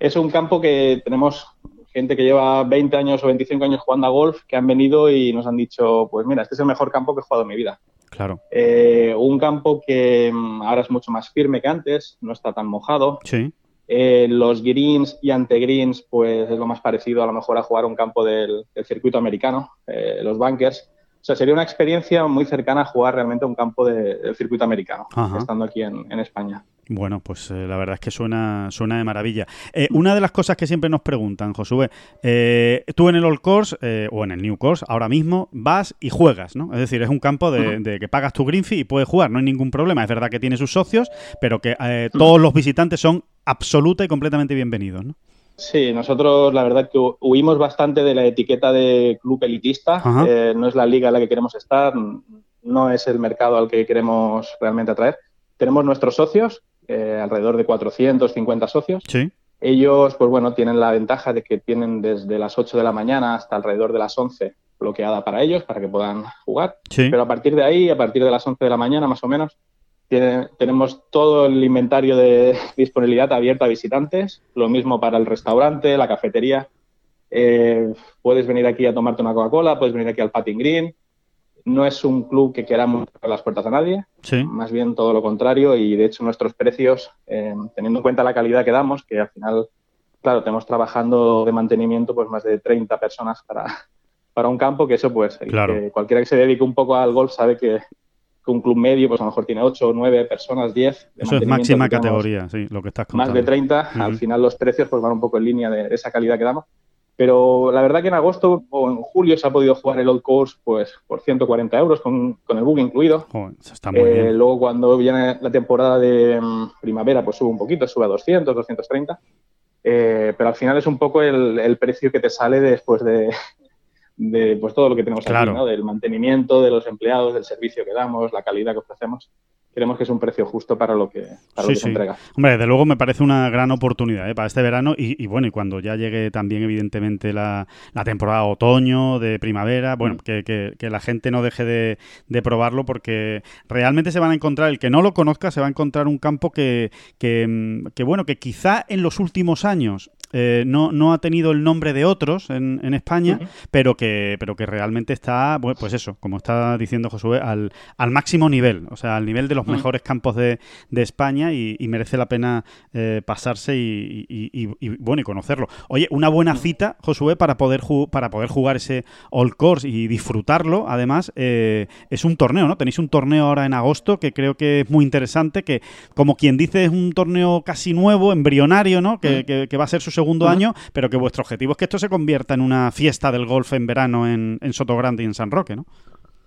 Es un campo que tenemos gente que lleva 20 años o 25 años jugando a golf que han venido y nos han dicho, pues mira, este es el mejor campo que he jugado en mi vida. Claro. Eh, un campo que mm, ahora es mucho más firme que antes, no está tan mojado. Sí. Eh, los greens y antegreens, pues es lo más parecido a lo mejor a jugar un campo del, circuito americano, eh, los bunkers. O sea, sería una experiencia muy cercana a jugar realmente a un campo del circuito americano, estando aquí en España. Bueno, pues eh, la verdad es que suena, suena de maravilla. Eh, una de las cosas que siempre nos preguntan, Josué, eh, tú en el Old Course o en el New Course, ahora mismo vas y juegas, ¿no? Es decir, es un campo de, que pagas tu green fee y puedes jugar, no hay ningún problema. Es verdad que tiene sus socios, pero que todos los visitantes son absoluta y completamente bienvenidos, ¿no? Sí, nosotros la verdad que huimos bastante de la etiqueta de club elitista. no es la liga en la que queremos estar, no es el mercado al que queremos realmente atraer. Tenemos nuestros socios, eh, alrededor de 450 socios. Sí. Ellos, pues bueno, tienen la ventaja de que tienen desde las 8 de la mañana hasta alrededor de las 11 bloqueada para ellos, para que puedan jugar. Pero a partir de ahí, a partir de las 11 de la mañana más o menos, tenemos todo el inventario de disponibilidad abierto a visitantes. Lo mismo para el restaurante, la cafetería. Eh, puedes venir aquí a tomarte una Coca-Cola, puedes venir aquí al Patting Green, no es un club que queramos cerrar las puertas a nadie, más bien todo lo contrario y de hecho nuestros precios, eh, teniendo en cuenta la calidad que damos, que al final, claro, tenemos trabajando de mantenimiento pues más de 30 personas para, para un campo, que eso pues cualquiera que se dedique un poco al golf sabe que, un club medio pues a lo mejor tiene 8, 9 personas, 10. Eso es máxima categoría, sí, lo que estás contando. Más de 30, al final los precios pues van un poco en línea de esa calidad que damos. Pero la verdad que en agosto o en julio se ha podido jugar el Old Course pues, por 140 euros con, el bug incluido. Eh, luego cuando viene la temporada de mm, primavera pues sube un poquito, sube a 200, 230. Eh, pero al final es un poco el, precio que te sale después de, pues todo lo que tenemos aquí, ¿no? del mantenimiento, de los empleados, del servicio que damos, la calidad que ofrecemos creemos que es un precio justo para lo que, para se entrega. Hombre, desde luego me parece una gran oportunidad ¿eh? para este verano y, bueno, y cuando ya llegue también evidentemente la, temporada otoño, de primavera, bueno, mm. que, que, la gente no deje de, de, probarlo porque realmente se van a encontrar, el que no lo conozca, se va a encontrar un campo que, que, mm, bueno, que quizá en los últimos años eh, no, no, ha tenido el nombre de otros en, en España, pero, que, pero que realmente está, pues eso, como está diciendo Josué, al, al máximo nivel, o sea, al nivel de los mejores campos de, de España y, merece la pena eh, pasarse y, y, bueno, y conocerlo. Oye, una buena cita, Josué, para poder, para poder jugar ese All Course y disfrutarlo, además, eh, es un torneo, ¿no? Tenéis un torneo ahora en agosto que creo que es muy interesante, que como quien dice es un torneo casi nuevo, embrionario, ¿no? Que, que va a ser su segundo año, pero que vuestro objetivo es que esto se convierta en una fiesta del golf en verano en, en Sotogrande y en San Roque, ¿no?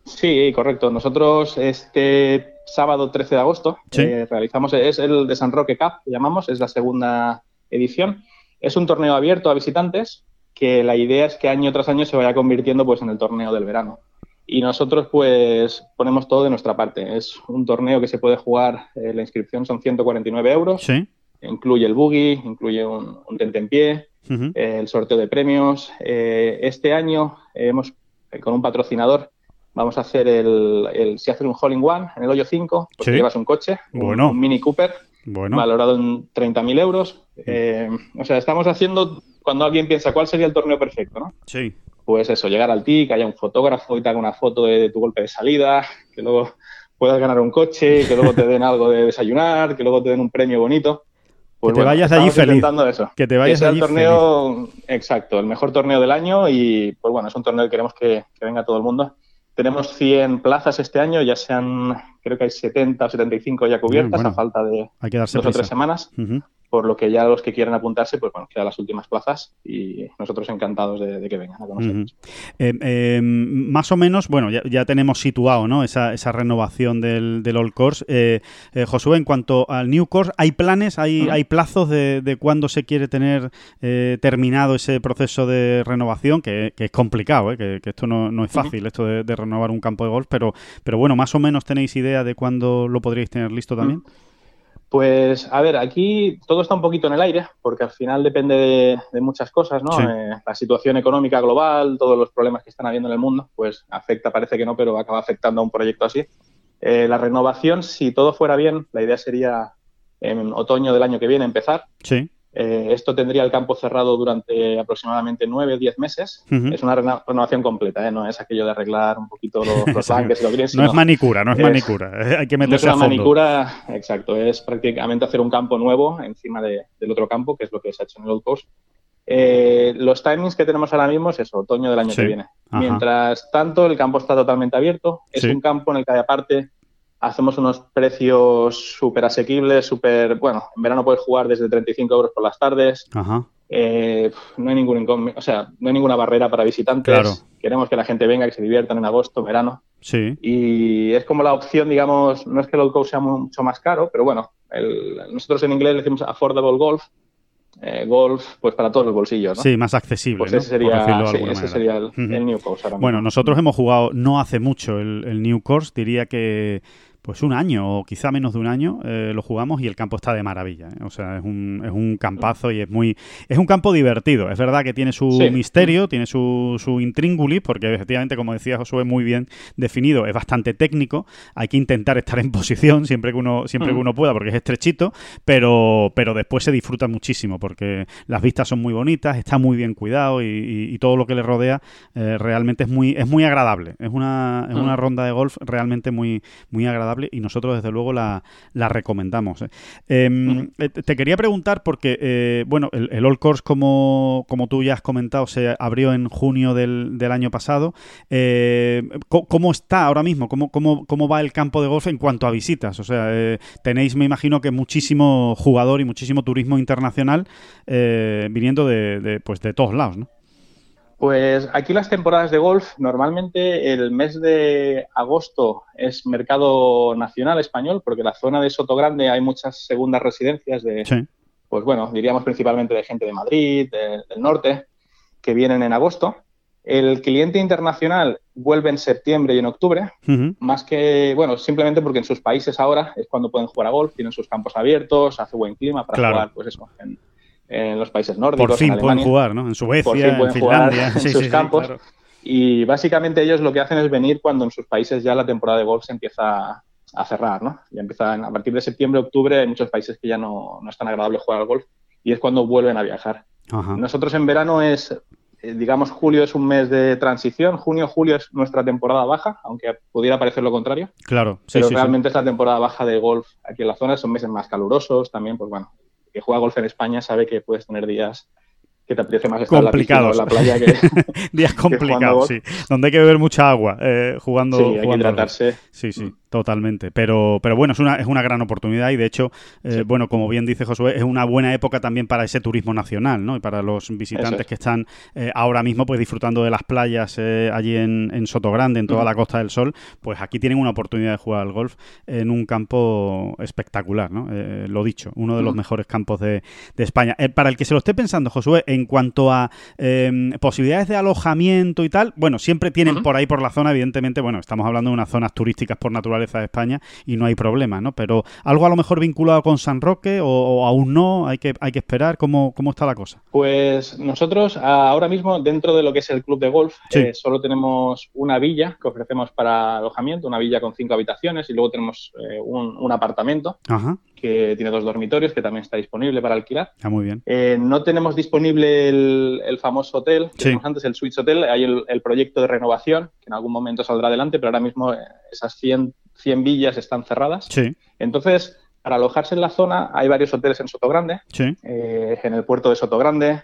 Sí, correcto. Nosotros este sábado 13 de agosto eh, realizamos, es el de San Roque Cup, que llamamos, es la segunda edición. Es un torneo abierto a visitantes que la idea es que año tras año se vaya convirtiendo pues en el torneo del verano. Y nosotros pues ponemos todo de nuestra parte. Es un torneo que se puede jugar, eh, la inscripción son 149 euros. Sí incluye el buggy, incluye un, un en pie, eh, el sorteo de premios. Eh, este año hemos, eh, con un patrocinador, vamos a hacer el, el si haces un hole in one en el hoyo 5, pues llevas un coche, un, Mini Cooper. valorado en 30.000 euros. Eh, o sea, estamos haciendo, cuando alguien piensa cuál sería el torneo perfecto, ¿no? Sí. Pues eso, llegar al TIC, que haya un fotógrafo y te haga una foto de, tu golpe de salida, que luego puedas ganar un coche, que luego te den algo de desayunar, que luego te den un premio bonito. Pues que te vayas allí feliz. Eso. Que te vayas que sea el torneo, exacto, el mejor torneo del año y pues bueno, es un torneo que queremos que, que venga todo el mundo. Tenemos 100 plazas este año, ya sean, creo que hay 70 o 75 ya cubiertas, a falta de dos o tres semanas por lo que ya los que quieran apuntarse, pues bueno, quedan las últimas plazas y nosotros encantados de, que vengan a conocernos. Em, em, más o menos, bueno, ya, tenemos situado ¿no? esa, esa renovación del, del Old Course. Eh, eh, Josué, en cuanto al New Course, ¿hay planes, hay, hay plazos de, de cuándo se quiere tener eh, terminado ese proceso de renovación? Que, es complicado, que, esto no, no, es fácil, esto de, renovar un campo de golf, pero, pero bueno, más o menos tenéis idea de cuándo lo podríais tener listo también. Pues a ver, aquí todo está un poquito en el aire, porque al final depende de, muchas cosas, ¿no? Eh, la situación económica global, todos los problemas que están habiendo en el mundo, pues afecta, parece que no, pero acaba afectando a un proyecto así. Eh, la renovación, si todo fuera bien, la idea sería en otoño del año que viene empezar. Sí. Eh, esto tendría el campo cerrado durante aproximadamente 9 o 10 meses. Es una renovación completa, ¿eh? no es aquello de arreglar un poquito los, los y los greens. No es manicura, no es, manicura. Eh, hay que meterse no es una manicura, exacto. Es prácticamente hacer un campo nuevo encima del otro campo, que es lo que se ha hecho en el Old Coast. los timings que tenemos ahora mismo es eso, otoño del año que viene. Mientras tanto, el campo está totalmente abierto. Es un campo en el que, aparte, hacemos unos precios súper asequibles, súper, bueno, en verano puedes jugar desde 35 euros por las tardes. Eh, no hay ningún o sea, no hay ninguna barrera para visitantes. Queremos que la gente venga, que se diviertan en agosto, verano. Sí. Y es como la opción, digamos, no es que el Old Coast sea mucho más caro, pero bueno, nosotros en inglés le decimos affordable golf. Eh, golf, pues para todos los bolsillos, ¿no? Sí, más accesible. Pues ese sería, ese sería el, New Course. bueno, nosotros hemos jugado no hace mucho el, el New Course, diría que pues un año o quizá menos de un año eh, lo jugamos y el campo está de maravilla. ¿eh? O sea, es un, es un campazo y es muy... Es un campo divertido. Es verdad que tiene su misterio, tiene su, su intríngulis, porque efectivamente, como decía Josué, muy bien definido, es bastante técnico. Hay que intentar estar en posición siempre que uno, siempre que uno pueda, porque es estrechito, pero, pero después se disfruta muchísimo, porque las vistas son muy bonitas, está muy bien cuidado y, todo lo que le rodea eh, realmente es muy, es muy agradable. Es una, es una ronda de golf realmente muy, muy agradable y nosotros desde luego la, recomendamos. ¿eh? Em, eh, te quería preguntar porque, eh, bueno, el, el, All Course, como, como tú ya has comentado, se abrió en junio del, año pasado. ¿Cómo está ahora mismo? ¿Cómo, ¿Cómo, cómo, va el campo de golf en cuanto a visitas? O sea, tenéis, me imagino que muchísimo jugador y muchísimo turismo internacional viniendo de, de, pues de todos lados, ¿no? Pues aquí las temporadas de golf, normalmente el mes de agosto es mercado nacional español, porque en la zona de Soto Grande hay muchas segundas residencias de, pues bueno, diríamos principalmente de gente de Madrid, del norte, que vienen en agosto. El cliente internacional vuelve en septiembre y en octubre, más que, bueno, simplemente porque en sus países ahora es cuando pueden jugar a golf, tienen sus campos abiertos, hace buen clima para jugar, pues eso, en, en los países nórdicos. Por fin pueden jugar, ¿no? En Suecia, en Finlandia, en sus campos. Y básicamente ellos lo que hacen es venir cuando en sus países ya la temporada de golf se empieza a cerrar, ¿no? Ya empiezan a partir de septiembre, octubre, hay muchos países que ya no, no es tan agradable jugar al golf y es cuando vuelven a viajar. Nosotros en verano es, eh, digamos, julio es un mes de transición, junio, julio es nuestra temporada baja, aunque pudiera parecer lo contrario. Claro, sí, Pero realmente es la temporada baja de golf aquí en la zona, son meses más calurosos también, pues bueno, que juega golf en España sabe que puedes tener días que te apetece más estar complicados. en la, playa que días complicados, sí, donde hay que beber mucha agua eh, jugando. Sí, hay que hidratarse. Sí, sí. Totalmente, pero, pero bueno, es una, es una gran oportunidad y de hecho, eh, bueno, como bien dice Josué, es una buena época también para ese turismo nacional, ¿no? Y para los visitantes que están eh, ahora mismo pues disfrutando de las playas eh, allí en, en Sotogrande, en toda la Costa del Sol, pues aquí tienen una oportunidad de jugar al golf en un campo espectacular, ¿no? lo dicho, uno de los mejores campos de, de España. para el que se lo esté pensando, Josué, en cuanto a em, posibilidades de alojamiento y tal, bueno, siempre tienen por ahí por la zona, evidentemente, bueno, estamos hablando de unas zonas turísticas por naturaleza de España y no hay problema, ¿no? Pero algo a lo mejor vinculado con San Roque o, aún no, hay que, hay que esperar, ¿Cómo, ¿cómo está la cosa? Pues nosotros ahora mismo dentro de lo que es el club de golf eh, solo tenemos una villa que ofrecemos para alojamiento, una villa con cinco habitaciones y luego tenemos eh, un, apartamento que tiene dos dormitorios, que también está disponible para alquilar. Ah, muy bien. Eh, no tenemos disponible el, famoso hotel, que antes, el Suites Hotel. Hay el, proyecto de renovación, que en algún momento saldrá adelante, pero ahora mismo eh, esas 100, 100 villas están cerradas. Sí. Entonces, para alojarse en la zona hay varios hoteles en Sotogrande, sí. eh, en el puerto de Sotogrande,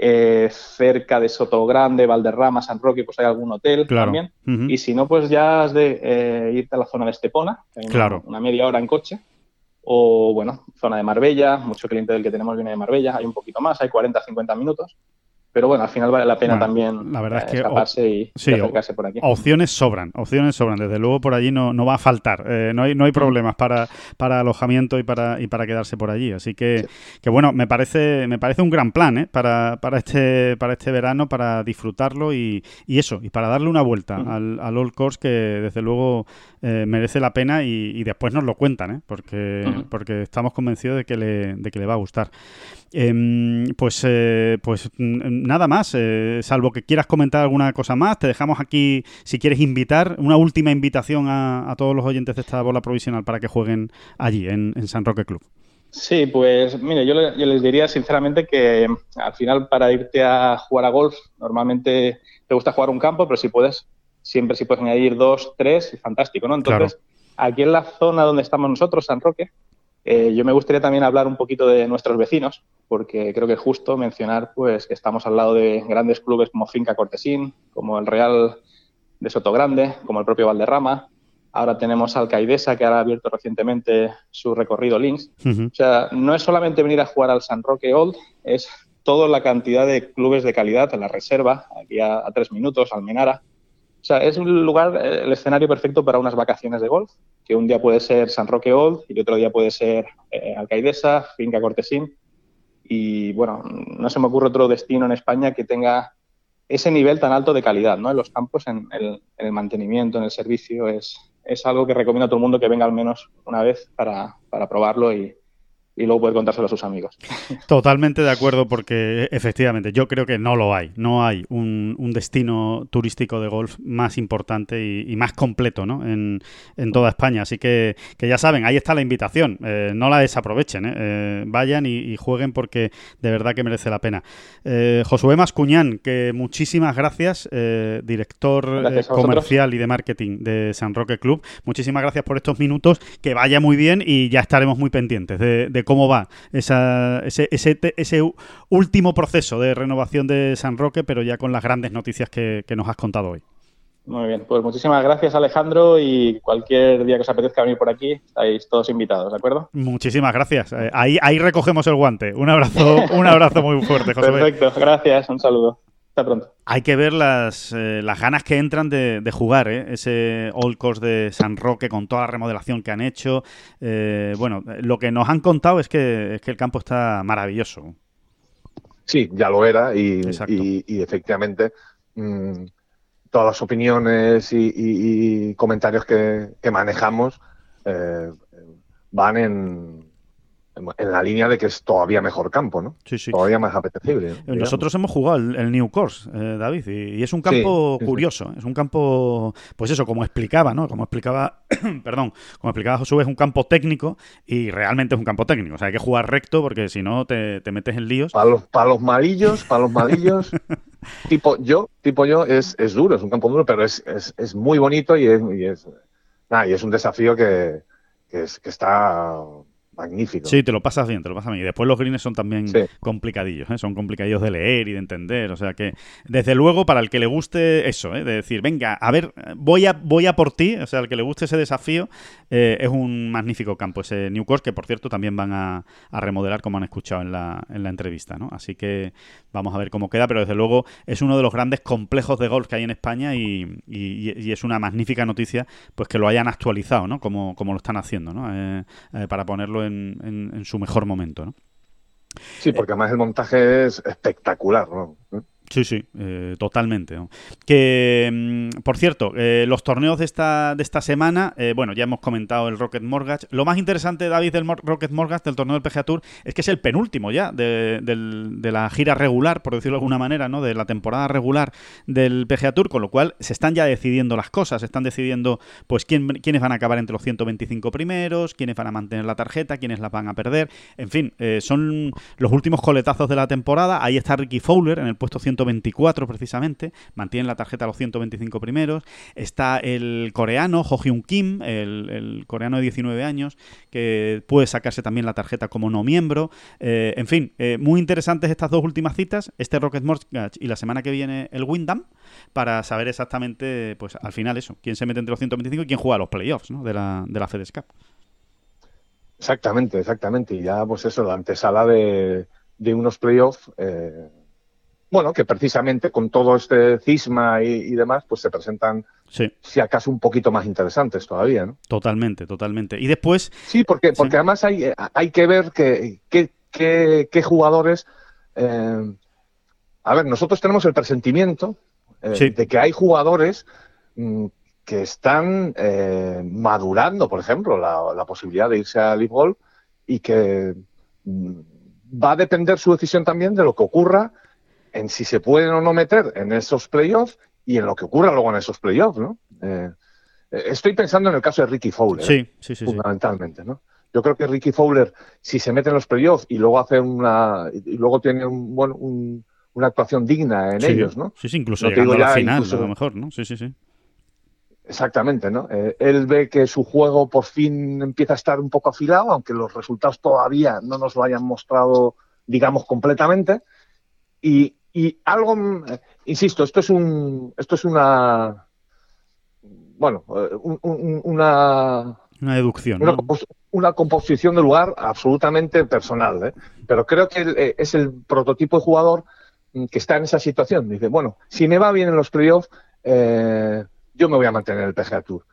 eh, cerca de Sotogrande, Valderrama, San Roque, pues hay algún hotel también. Y si no, pues ya has de eh, irte a la zona de Estepona, claro. una, media hora en coche. O, bueno, zona de Marbella, mucho cliente del que tenemos viene de Marbella, hay un poquito más, hay 40, 50 minutos. Pero bueno, al final vale la pena también la verdad es eh, que escaparse y, acercarse por aquí. Opciones sobran, opciones sobran. Desde luego por allí no, no va a faltar. Eh, no, hay, no hay problemas para, para alojamiento y para, y para quedarse por allí. Así que, que bueno, me parece, me parece un gran plan ¿eh? para, para, este, para este verano, para disfrutarlo y, y eso, y para darle una vuelta al, al Old Course que desde luego eh, merece la pena y, después nos lo cuentan, ¿eh? porque, porque estamos convencidos de que le, de que le va a gustar. Em, pues, eh, pues nada más, salvo que quieras comentar alguna cosa más, te dejamos aquí, si quieres invitar, una última invitación a, todos los oyentes de esta bola provisional para que jueguen allí, en, San Roque Club. Sí, pues mire, yo, yo, les diría sinceramente que al final para irte a jugar a golf, normalmente te gusta jugar un campo, pero si puedes siempre si puedes añadir dos, tres, fantástico, ¿no? Entonces, aquí en la zona donde estamos nosotros, San Roque, eh, yo me gustaría también hablar un poquito de nuestros vecinos, porque creo que es justo mencionar pues, que estamos al lado de grandes clubes como Finca Cortesín, como el Real de Sotogrande, como el propio Valderrama. Ahora tenemos Alcaidesa, que ha abierto recientemente su recorrido Links. O sea, no es solamente venir a jugar al San Roque Old, es toda la cantidad de clubes de calidad en la reserva, aquí a, a tres minutos, Almenara, sea, es un lugar, eh, el escenario perfecto para unas vacaciones de golf, que un día puede ser San Roque Old y otro día puede ser eh, Alcaidesa, Finca Cortesín. Y bueno, no se me ocurre otro destino en España que tenga ese nivel tan alto de calidad, ¿no? En los campos, en el, mantenimiento, en el servicio, es, es, algo que recomiendo a todo el mundo que venga al menos una vez para, para probarlo y, y luego poder contárselo a sus amigos. Totalmente de acuerdo porque efectivamente yo creo que no lo hay. No hay un, destino turístico de golf más importante y, más completo ¿no? en, toda España. Así que, que, ya saben, ahí está la invitación. Eh, no la desaprovechen. ¿eh? Eh, vayan y, jueguen porque de verdad que merece la pena. Josué Mascuñán, que muchísimas gracias, director comercial y de marketing de San Roque Club. Muchísimas gracias por estos minutos. Que vaya muy bien y ya estaremos muy pendientes de, de cómo va esa, ese, ese, ese, último proceso de renovación de San Roque, pero ya con las grandes noticias que, nos has contado hoy. Muy bien, pues muchísimas gracias Alejandro y cualquier día que os apetezca venir por aquí, estáis todos invitados, ¿de acuerdo? Muchísimas gracias. Eh, ahí, ahí recogemos el guante. Un abrazo, un abrazo muy fuerte, José. Perfecto, gracias, un saludo pronto. Hay que ver las, eh, las ganas que entran de, jugar, ¿eh? ese Old Course de San Roque con toda la remodelación que han hecho. Eh, bueno, lo que nos han contado es que, es que el campo está maravilloso. Sí, ya lo era y, y, efectivamente mm, todas las opiniones y, comentarios que, que manejamos van en, en la línea de que es todavía mejor campo, ¿no? Sí, sí. Todavía más apetecible. Nosotros hemos jugado el, New Course, eh, David, y, es un campo curioso. Es un campo, pues eso, como explicaba, ¿no? Como explicaba, perdón, como explicaba Josué, es un campo técnico y realmente es un campo técnico. O sea, hay que jugar recto porque si no te, metes en líos. Para los, para los malillos, para los malillos. tipo yo, tipo yo, es, es duro, es un campo duro, pero es, es, muy bonito y es, y es, y es un desafío que, que, que está magnífico. Sí, te lo pasas bien, te lo pasas bien. Y después los greens son también complicadillos, ¿eh? son complicadillos de leer y de entender. O sea que, desde luego, para el que le guste eso, ¿eh? de decir, venga, a ver, voy a, voy a por ti, o sea, el que le guste ese desafío, eh, es un magnífico campo, ese New Course, que por cierto también van a, remodelar, como han escuchado en la, en la entrevista, ¿no? Así que vamos a ver cómo queda, pero desde luego es uno de los grandes complejos de golf que hay en España y, es una magnífica noticia pues que lo hayan actualizado, ¿no? Como, como lo están haciendo, ¿no? Eh, para ponerlo en en, su mejor momento, ¿no? Sí, porque además el montaje es espectacular, ¿no? Sí, sí, eh, totalmente. Que, mm, por cierto, eh, los torneos de esta, de esta semana, eh, bueno, ya hemos comentado el Rocket Mortgage. Lo más interesante, David, del Rocket Mortgage, del torneo del PGA Tour, es que es el penúltimo ya de, la gira regular, por decirlo de alguna manera, ¿no? De la temporada regular del PGA Tour, con lo cual se están ya decidiendo las cosas, se están decidiendo, pues, quién, quiénes van a acabar entre los 125 primeros, quiénes van a mantener la tarjeta, quiénes la van a perder. En fin, son los últimos coletazos de la temporada. Ahí está Ricky Fowler en el puesto 100 124 precisamente, mantiene la tarjeta a los 125 primeros. Está el coreano, Ho Hyun Kim, el, coreano de 19 años, que puede sacarse también la tarjeta como no miembro. Eh, en fin, eh, muy interesantes estas dos últimas citas, este Rocket Mortgage y la semana que viene el Windham, para saber exactamente, pues al final eso, quién se mete entre los 125 y quién juega los playoffs de la, de la Cup. Exactamente, exactamente. Y ya, pues eso, la antesala de, de unos playoffs eh, bueno, que precisamente con todo este cisma y, demás, pues se presentan, si acaso, un poquito más interesantes todavía, ¿no? Totalmente, totalmente. Y después... Sí, porque, porque además hay, hay que ver que, qué jugadores... Eh, a ver, nosotros tenemos el presentimiento eh, de que hay jugadores mm, que están eh, madurando, por ejemplo, la, posibilidad de irse a Live Golf y que mm, va a depender su decisión también de lo que ocurra en si se pueden o no meter en esos playoffs y en lo que ocurra luego en esos playoffs, ¿no? Eh, estoy pensando en el caso de Ricky Fowler, sí, sí, sí, fundamentalmente, ¿no? Yo creo que Ricky Fowler, si se mete en los playoffs y luego hace una y luego tiene un, bueno, una actuación digna en ellos, ¿no? Sí, sí, incluso llegando a la final, a lo mejor, ¿no? Sí, sí, sí. Exactamente, ¿no? Eh, él ve que su juego por fin empieza a estar un poco afilado, aunque los resultados todavía no nos lo hayan mostrado, digamos, completamente. Y, y algo, insisto, esto es un, esto es una, bueno, una una deducción. Una, composición de lugar absolutamente personal. ¿eh? Pero creo que eh, es el prototipo de jugador mm, que está en esa situación. Dice, bueno, si me va bien en los playoffs, eh, yo me voy a mantener en el PGA Tour.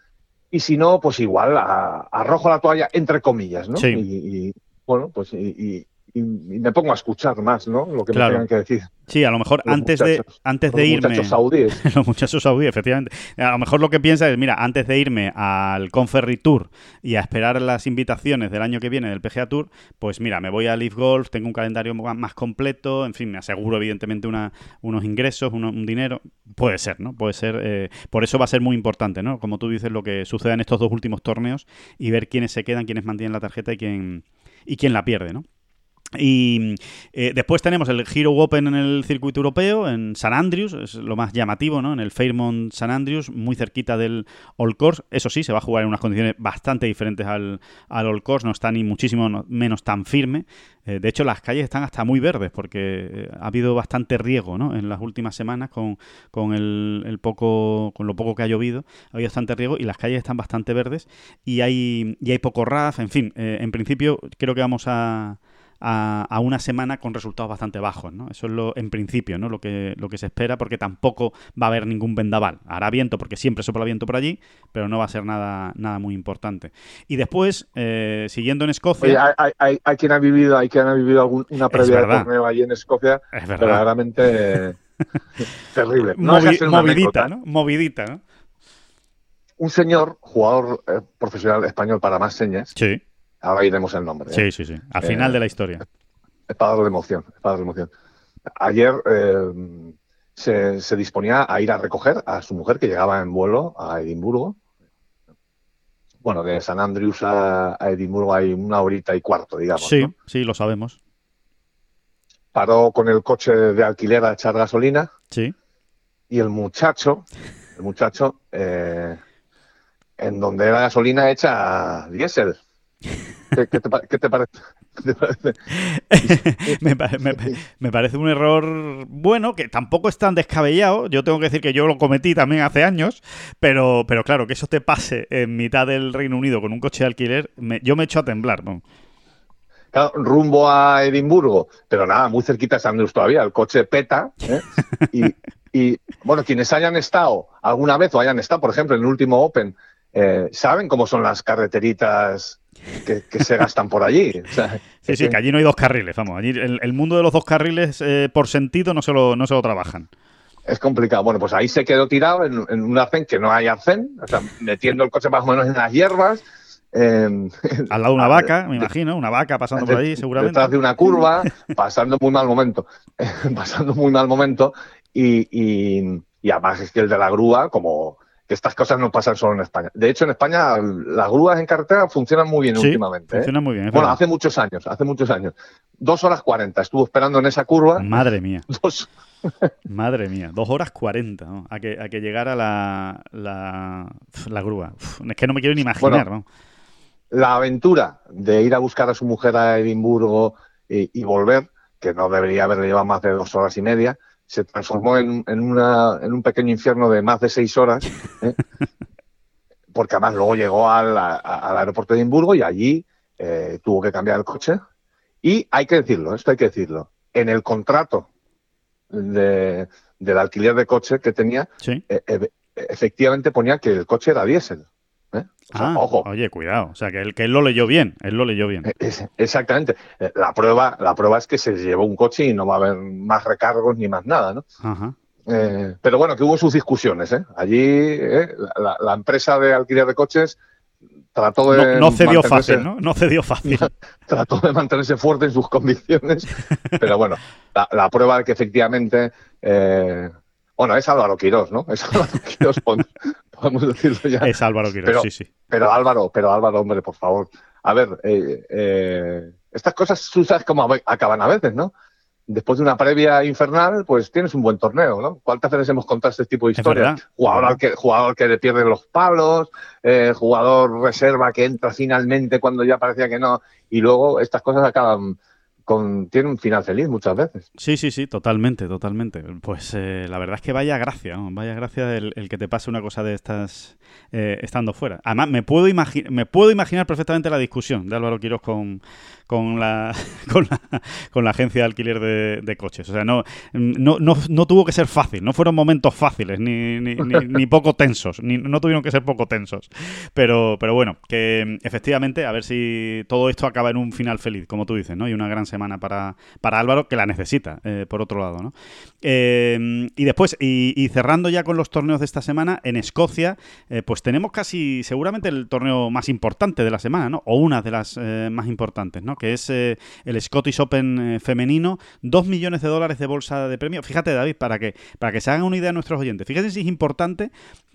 Y si no, pues igual arrojo la toalla entre comillas, ¿no? Y, bueno, pues y, y, me pongo a escuchar más, ¿no? Lo que me tengan que decir. Sí, a lo mejor antes de antes de irme. Muchachos saudíes. los muchachos saudíes, efectivamente. A lo mejor lo que piensa es, mira, antes de irme al Conferry Tour y a esperar las invitaciones del año que viene del PGA Tour, pues mira, me voy a Leaf Golf, tengo un calendario más completo, en fin, me aseguro evidentemente una, unos ingresos, un dinero. Puede ser, ¿no? Puede ser. Eh, por eso va a ser muy importante, ¿no? Como tú dices, lo que suceda en estos dos últimos torneos y ver quiénes se quedan, quiénes mantienen la tarjeta y quién y quién la pierde, ¿no? Y eh, después tenemos el Hero Open en el circuito europeo, en San Andrews, es lo más llamativo, ¿no? En el Fairmont San Andrews, muy cerquita del All Course. Eso sí, se va a jugar en unas condiciones bastante diferentes al, al All Course, no está ni muchísimo menos tan firme. Eh, de hecho, las calles están hasta muy verdes porque eh, ha habido bastante riego, ¿no? En las últimas semanas con, con el, poco, con lo poco que ha llovido, ha habido bastante riego y las calles están bastante verdes y hay, y hay poco RAF, en fin, en principio creo que vamos a a, una semana con resultados bastante bajos, ¿no? Eso es lo, en principio, ¿no? Lo que, lo que se espera, porque tampoco va a haber ningún vendaval. Hará viento, porque siempre sopla viento por allí, pero no va a ser nada, nada muy importante. Y después, eh, siguiendo en Escocia. hay, quien ha vivido, hay quien ha vivido una previa de torneo allí en Escocia, es verdaderamente terrible. movidita, ¿no? Movidita, ¿no? Un señor, jugador eh, profesional español para más señas. Sí Ahora iremos el nombre. Sí, ¿eh? sí, sí. Al final de la historia. Es para darle emoción. para emoción. Ayer eh, se, disponía a ir a recoger a su mujer que llegaba en vuelo a Edimburgo. Bueno, de San Andrews a, Edimburgo hay una horita y cuarto, digamos. Sí, sí, lo sabemos. Paró con el coche de alquiler a echar gasolina. Sí. Y el muchacho, el muchacho, eh, en donde era gasolina hecha diésel. ¿Qué, te, parece? me, parece un error bueno, que tampoco es tan descabellado. Yo tengo que decir que yo lo cometí también hace años, pero, pero claro, que eso te pase en mitad del Reino Unido con un coche de alquiler, yo me echo a temblar. rumbo a Edimburgo, pero nada, muy cerquita de San todavía, el coche peta. ¿eh? Y, y, bueno, quienes hayan estado alguna vez o hayan estado, por ejemplo, en el último Open, eh, saben cómo son las carreteritas que, se gastan por allí. sí, sí, que allí no hay dos carriles, vamos. Allí el, mundo de los dos carriles eh, por sentido no se, lo, no se lo trabajan. Es complicado. Bueno, pues ahí se quedó tirado en, un arcén que no hay arcén, o sea, metiendo el coche más o menos en las hierbas. Al lado de una vaca, me imagino, una vaca pasando por ahí, seguramente. Detrás de una curva, pasando muy mal momento. pasando muy mal momento. Y, y, y además es que el de la grúa, como que estas cosas no pasan solo en España. De hecho, en España las grúas en carretera funcionan muy bien últimamente. ¿eh? Funcionan muy bien. Bueno, hace muchos años, hace muchos años. Dos horas cuarenta estuvo esperando en esa curva. Madre mía. Dos. Madre mía, dos horas cuarenta a, que, a que llegara la, la, grúa. es que no me quiero ni imaginar. La aventura de ir a buscar a su mujer a Edimburgo y, y volver, que no debería haber llevado más de dos horas y media, se transformó en, en, una, en un pequeño infierno de más de seis horas, ¿eh? porque además luego llegó al, al, aeropuerto de Edimburgo y allí eh, tuvo que cambiar el coche. Y hay que decirlo, esto hay que decirlo, en el contrato de, del alquiler de coche que tenía, eh, efectivamente ponía que el coche era diésel. ¿Eh? Ah, oye, cuidado. O sea, que él, que él lo leyó bien. Él lo leyó bien. Eh, exactamente. Eh, la prueba, la prueba es que se llevó un coche y no va a haber más recargos ni más nada, ¿no? pero bueno, que hubo sus discusiones. ¿eh? Allí la, empresa de alquiler de coches trató de. No, cedió fácil, ¿no? No cedió fácil. Trató de mantenerse fuerte en sus convicciones. pero bueno, la, prueba de que efectivamente. bueno, es Álvaro Quirós, ¿no? Es Álvaro Quirós podemos decirlo ya. Es Álvaro Quirós, sí, sí. Pero Álvaro, pero Álvaro, hombre, por favor. A ver, eh, eh, estas cosas tú sabes cómo acaban a veces, ¿no? Después de una previa infernal, pues tienes un buen torneo, ¿no? ¿Cuántas veces hemos contado este tipo de historias? Jugador, al que, jugador que le pierde los palos, eh, jugador reserva que entra finalmente cuando ya parecía que no, y luego estas cosas acaban tiene un final feliz muchas veces. Sí, sí, sí, totalmente, totalmente. Pues eh, la verdad es que vaya gracia, vaya gracia el, que te pase una cosa de estas eh, estando fuera. Además, me puedo, me puedo imaginar perfectamente la discusión de Álvaro Quiroz con, con la, con la, con la agencia de alquiler de, coches. O sea, no, no, no, tuvo que ser fácil, no fueron momentos fáciles, ni, ni, ni, poco tensos, ni, no tuvieron que ser poco tensos. Pero, pero bueno, que efectivamente, a ver si todo esto acaba en un final feliz, como tú dices, ¿no? Y una gran semana para, para Álvaro, que la necesita, eh, por otro lado, ¿no? Eh, y después, y, cerrando ya con los torneos de esta semana, en Escocia, eh, pues tenemos casi, seguramente el torneo más importante de la semana, ¿no? O una de las más importantes, ¿no? Que es eh, el Scottish Open eh, femenino, dos millones de dólares de bolsa de premio. Fíjate, David, para que, para que se hagan una idea nuestros oyentes. Fíjense si es importante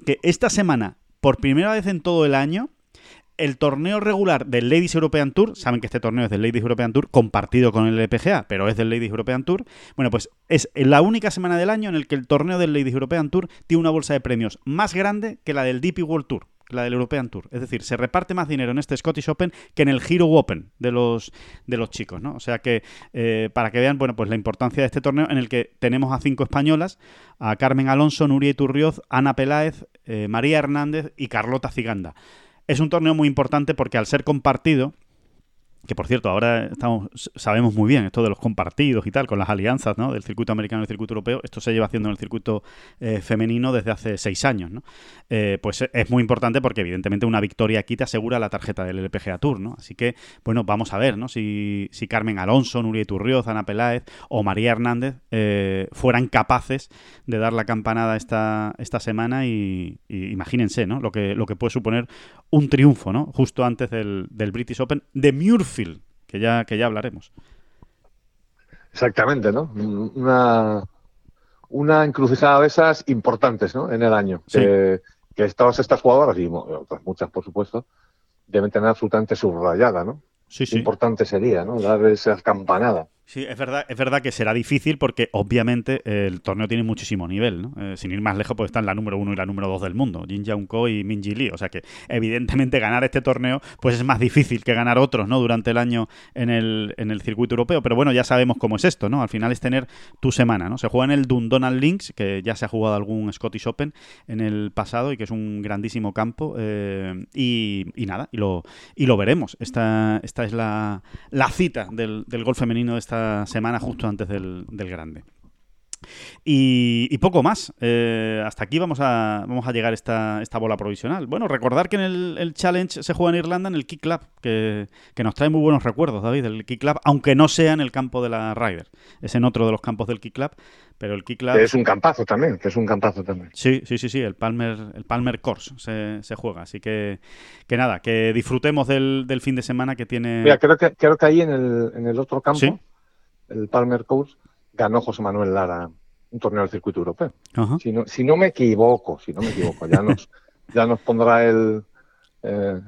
que esta semana, por primera vez en todo el año, el torneo regular del Ladies European Tour, saben que este torneo es del Ladies European Tour compartido con el LPGA, pero es del Ladies European Tour. Bueno, pues es la única semana del año en el que el torneo del Ladies European Tour tiene una bolsa de premios más grande que la del DP World Tour la del European Tour. Es decir, se reparte más dinero en este Scottish Open que en el Hero Open de los, de los chicos, ¿no? O sea que, eh, para que vean, bueno, pues la importancia de este torneo en el que tenemos a cinco españolas, a Carmen Alonso, Nuria Iturrioz, Ana Peláez, eh, María Hernández y Carlota Ciganda. Es un torneo muy importante porque al ser compartido, que por cierto, ahora estamos, sabemos muy bien esto de los compartidos y tal, con las alianzas ¿no? del circuito americano y el circuito europeo, esto se lleva haciendo en el circuito eh, femenino desde hace seis años. ¿no? Eh, pues es muy importante porque evidentemente una victoria aquí te asegura la tarjeta del LPGA Tour. ¿no? Así que, bueno, vamos a ver ¿no? si, si Carmen Alonso, Nuria Iturrioz, Ana Peláez o María Hernández eh, fueran capaces de dar la campanada esta, esta semana y, imagínense ¿no? lo, que, lo que puede suponer un triunfo ¿no? justo antes del, del British Open de Muir que ya, que ya hablaremos. Exactamente, ¿no? Una, una encrucijada de esas importantes, ¿no? En el año. Que, que todas estas jugadoras, y otras muchas, por supuesto, deben tener absolutamente subrayada, ¿no? Sí, sí. Importante sería, ¿no? Dar esa campanada. Sí, es verdad, es verdad que será difícil porque obviamente el torneo tiene muchísimo nivel, ¿no? Eh, sin ir más lejos, pues están la número uno y la número dos del mundo, Jin Young Ko y Min Ji Lee. O sea que evidentemente ganar este torneo pues es más difícil que ganar otros, ¿no? Durante el año en el, en el circuito europeo. Pero bueno, ya sabemos cómo es esto, ¿no? Al final es tener tu semana, ¿no? Se juega en el Dundonald Links, que ya se ha jugado algún Scottish Open en el pasado y que es un grandísimo campo. Eh, y, nada, y lo, y lo veremos. Esta, esta es la, la cita del, del golf femenino de esta semana justo antes del, grande. Y, poco más. Eh, hasta aquí vamos a, vamos a llegar esta, esta bola provisional. Bueno, recordar que en el, Challenge se juega en Irlanda en el Kick Club, que, nos trae muy buenos recuerdos, David, del Kick Club, aunque no sea en el campo de la Ryder. Es en otro de los campos del Kick Club, pero el Kick Club... es un campazo también, que es un campazo también. Sí, sí, sí, sí, el Palmer, el Palmer Course se, juega. Así que, que nada, que disfrutemos del, fin de semana que tiene... Mira, creo que, creo que ahí en el, en el otro campo, el Palmer Course, ganó José Manuel Lara un torneo del circuito europeo. Si, no, si no me equivoco, si no me equivoco, ya nos, ya nos pondrá el... Eh,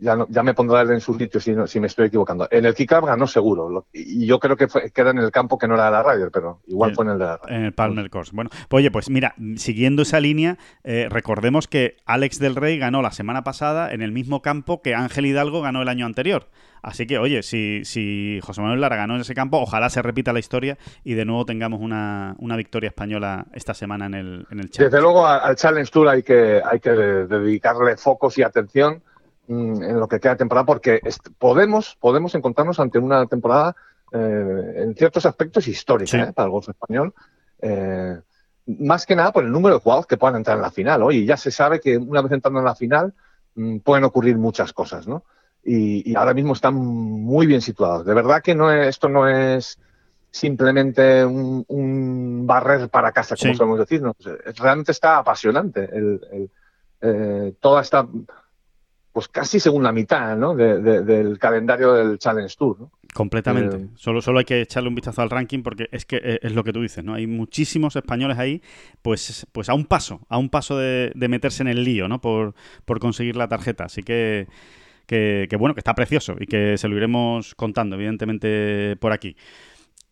ya, no, ya me pondrá él en su sitio si, si me estoy equivocando. En el Kickup ganó seguro. y yo creo que, fue, que era en el campo que no era de la Ryder, pero igual fue en el de la Ryder. En el Palmer Course. Bueno, pues oye, pues mira, siguiendo esa línea, eh, recordemos que Alex del Rey ganó la semana pasada en el mismo campo que Ángel Hidalgo ganó el año anterior. Así que, oye, si, si José Manuel Lara ganó en ese campo, ojalá se repita la historia y de nuevo tengamos una, victoria española esta semana en el, en el Challenge. Desde luego al Challenge Tour hay que, hay que dedicarle focos y atención Mm, en lo que queda de temporada, porque podemos, podemos encontrarnos ante una temporada eh, en ciertos aspectos histórica eh, para el golf español. Eh, más que nada por el número de jugadores que puedan entrar en la final. Oye, ya se sabe que una vez entrando en la final mm, pueden ocurrir muchas cosas, ¿no? Y, ahora mismo están muy bien situados. De verdad que no esto no es simplemente un, barrer para casa, como podemos decir. ¿no? Realmente está apasionante toda esta pues casi según la mitad ¿no? del calendario del Challenge Tour. ¿no? Completamente. Eh, solo, solo hay que echarle un vistazo al ranking porque es que eh, es lo que tú dices, ¿no? Hay muchísimos españoles ahí, pues, pues a un paso, a un paso de, meterse en el lío, ¿no? Por, por conseguir la tarjeta. Así que, que, que, bueno, que está precioso y que se lo iremos contando, evidentemente, por aquí.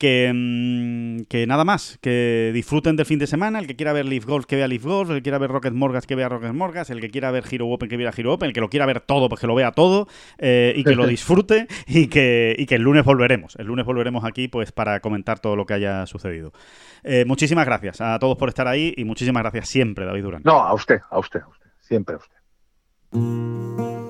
Mm, que, nada más, que disfruten del fin de semana, el que quiera ver Leaf Golf que vea Leaf Golf, el que quiera ver Rocket Morgas que vea Rocket Morgas, el que quiera ver Hero Open que vea Hero Open, el que lo quiera ver todo pues que lo vea todo eh, y que lo disfrute y que, y que el lunes volveremos, el lunes volveremos aquí pues para comentar todo lo que haya sucedido. Eh, muchísimas gracias a todos por estar ahí y muchísimas gracias siempre David Durán. No, a usted, a usted, a usted, siempre a usted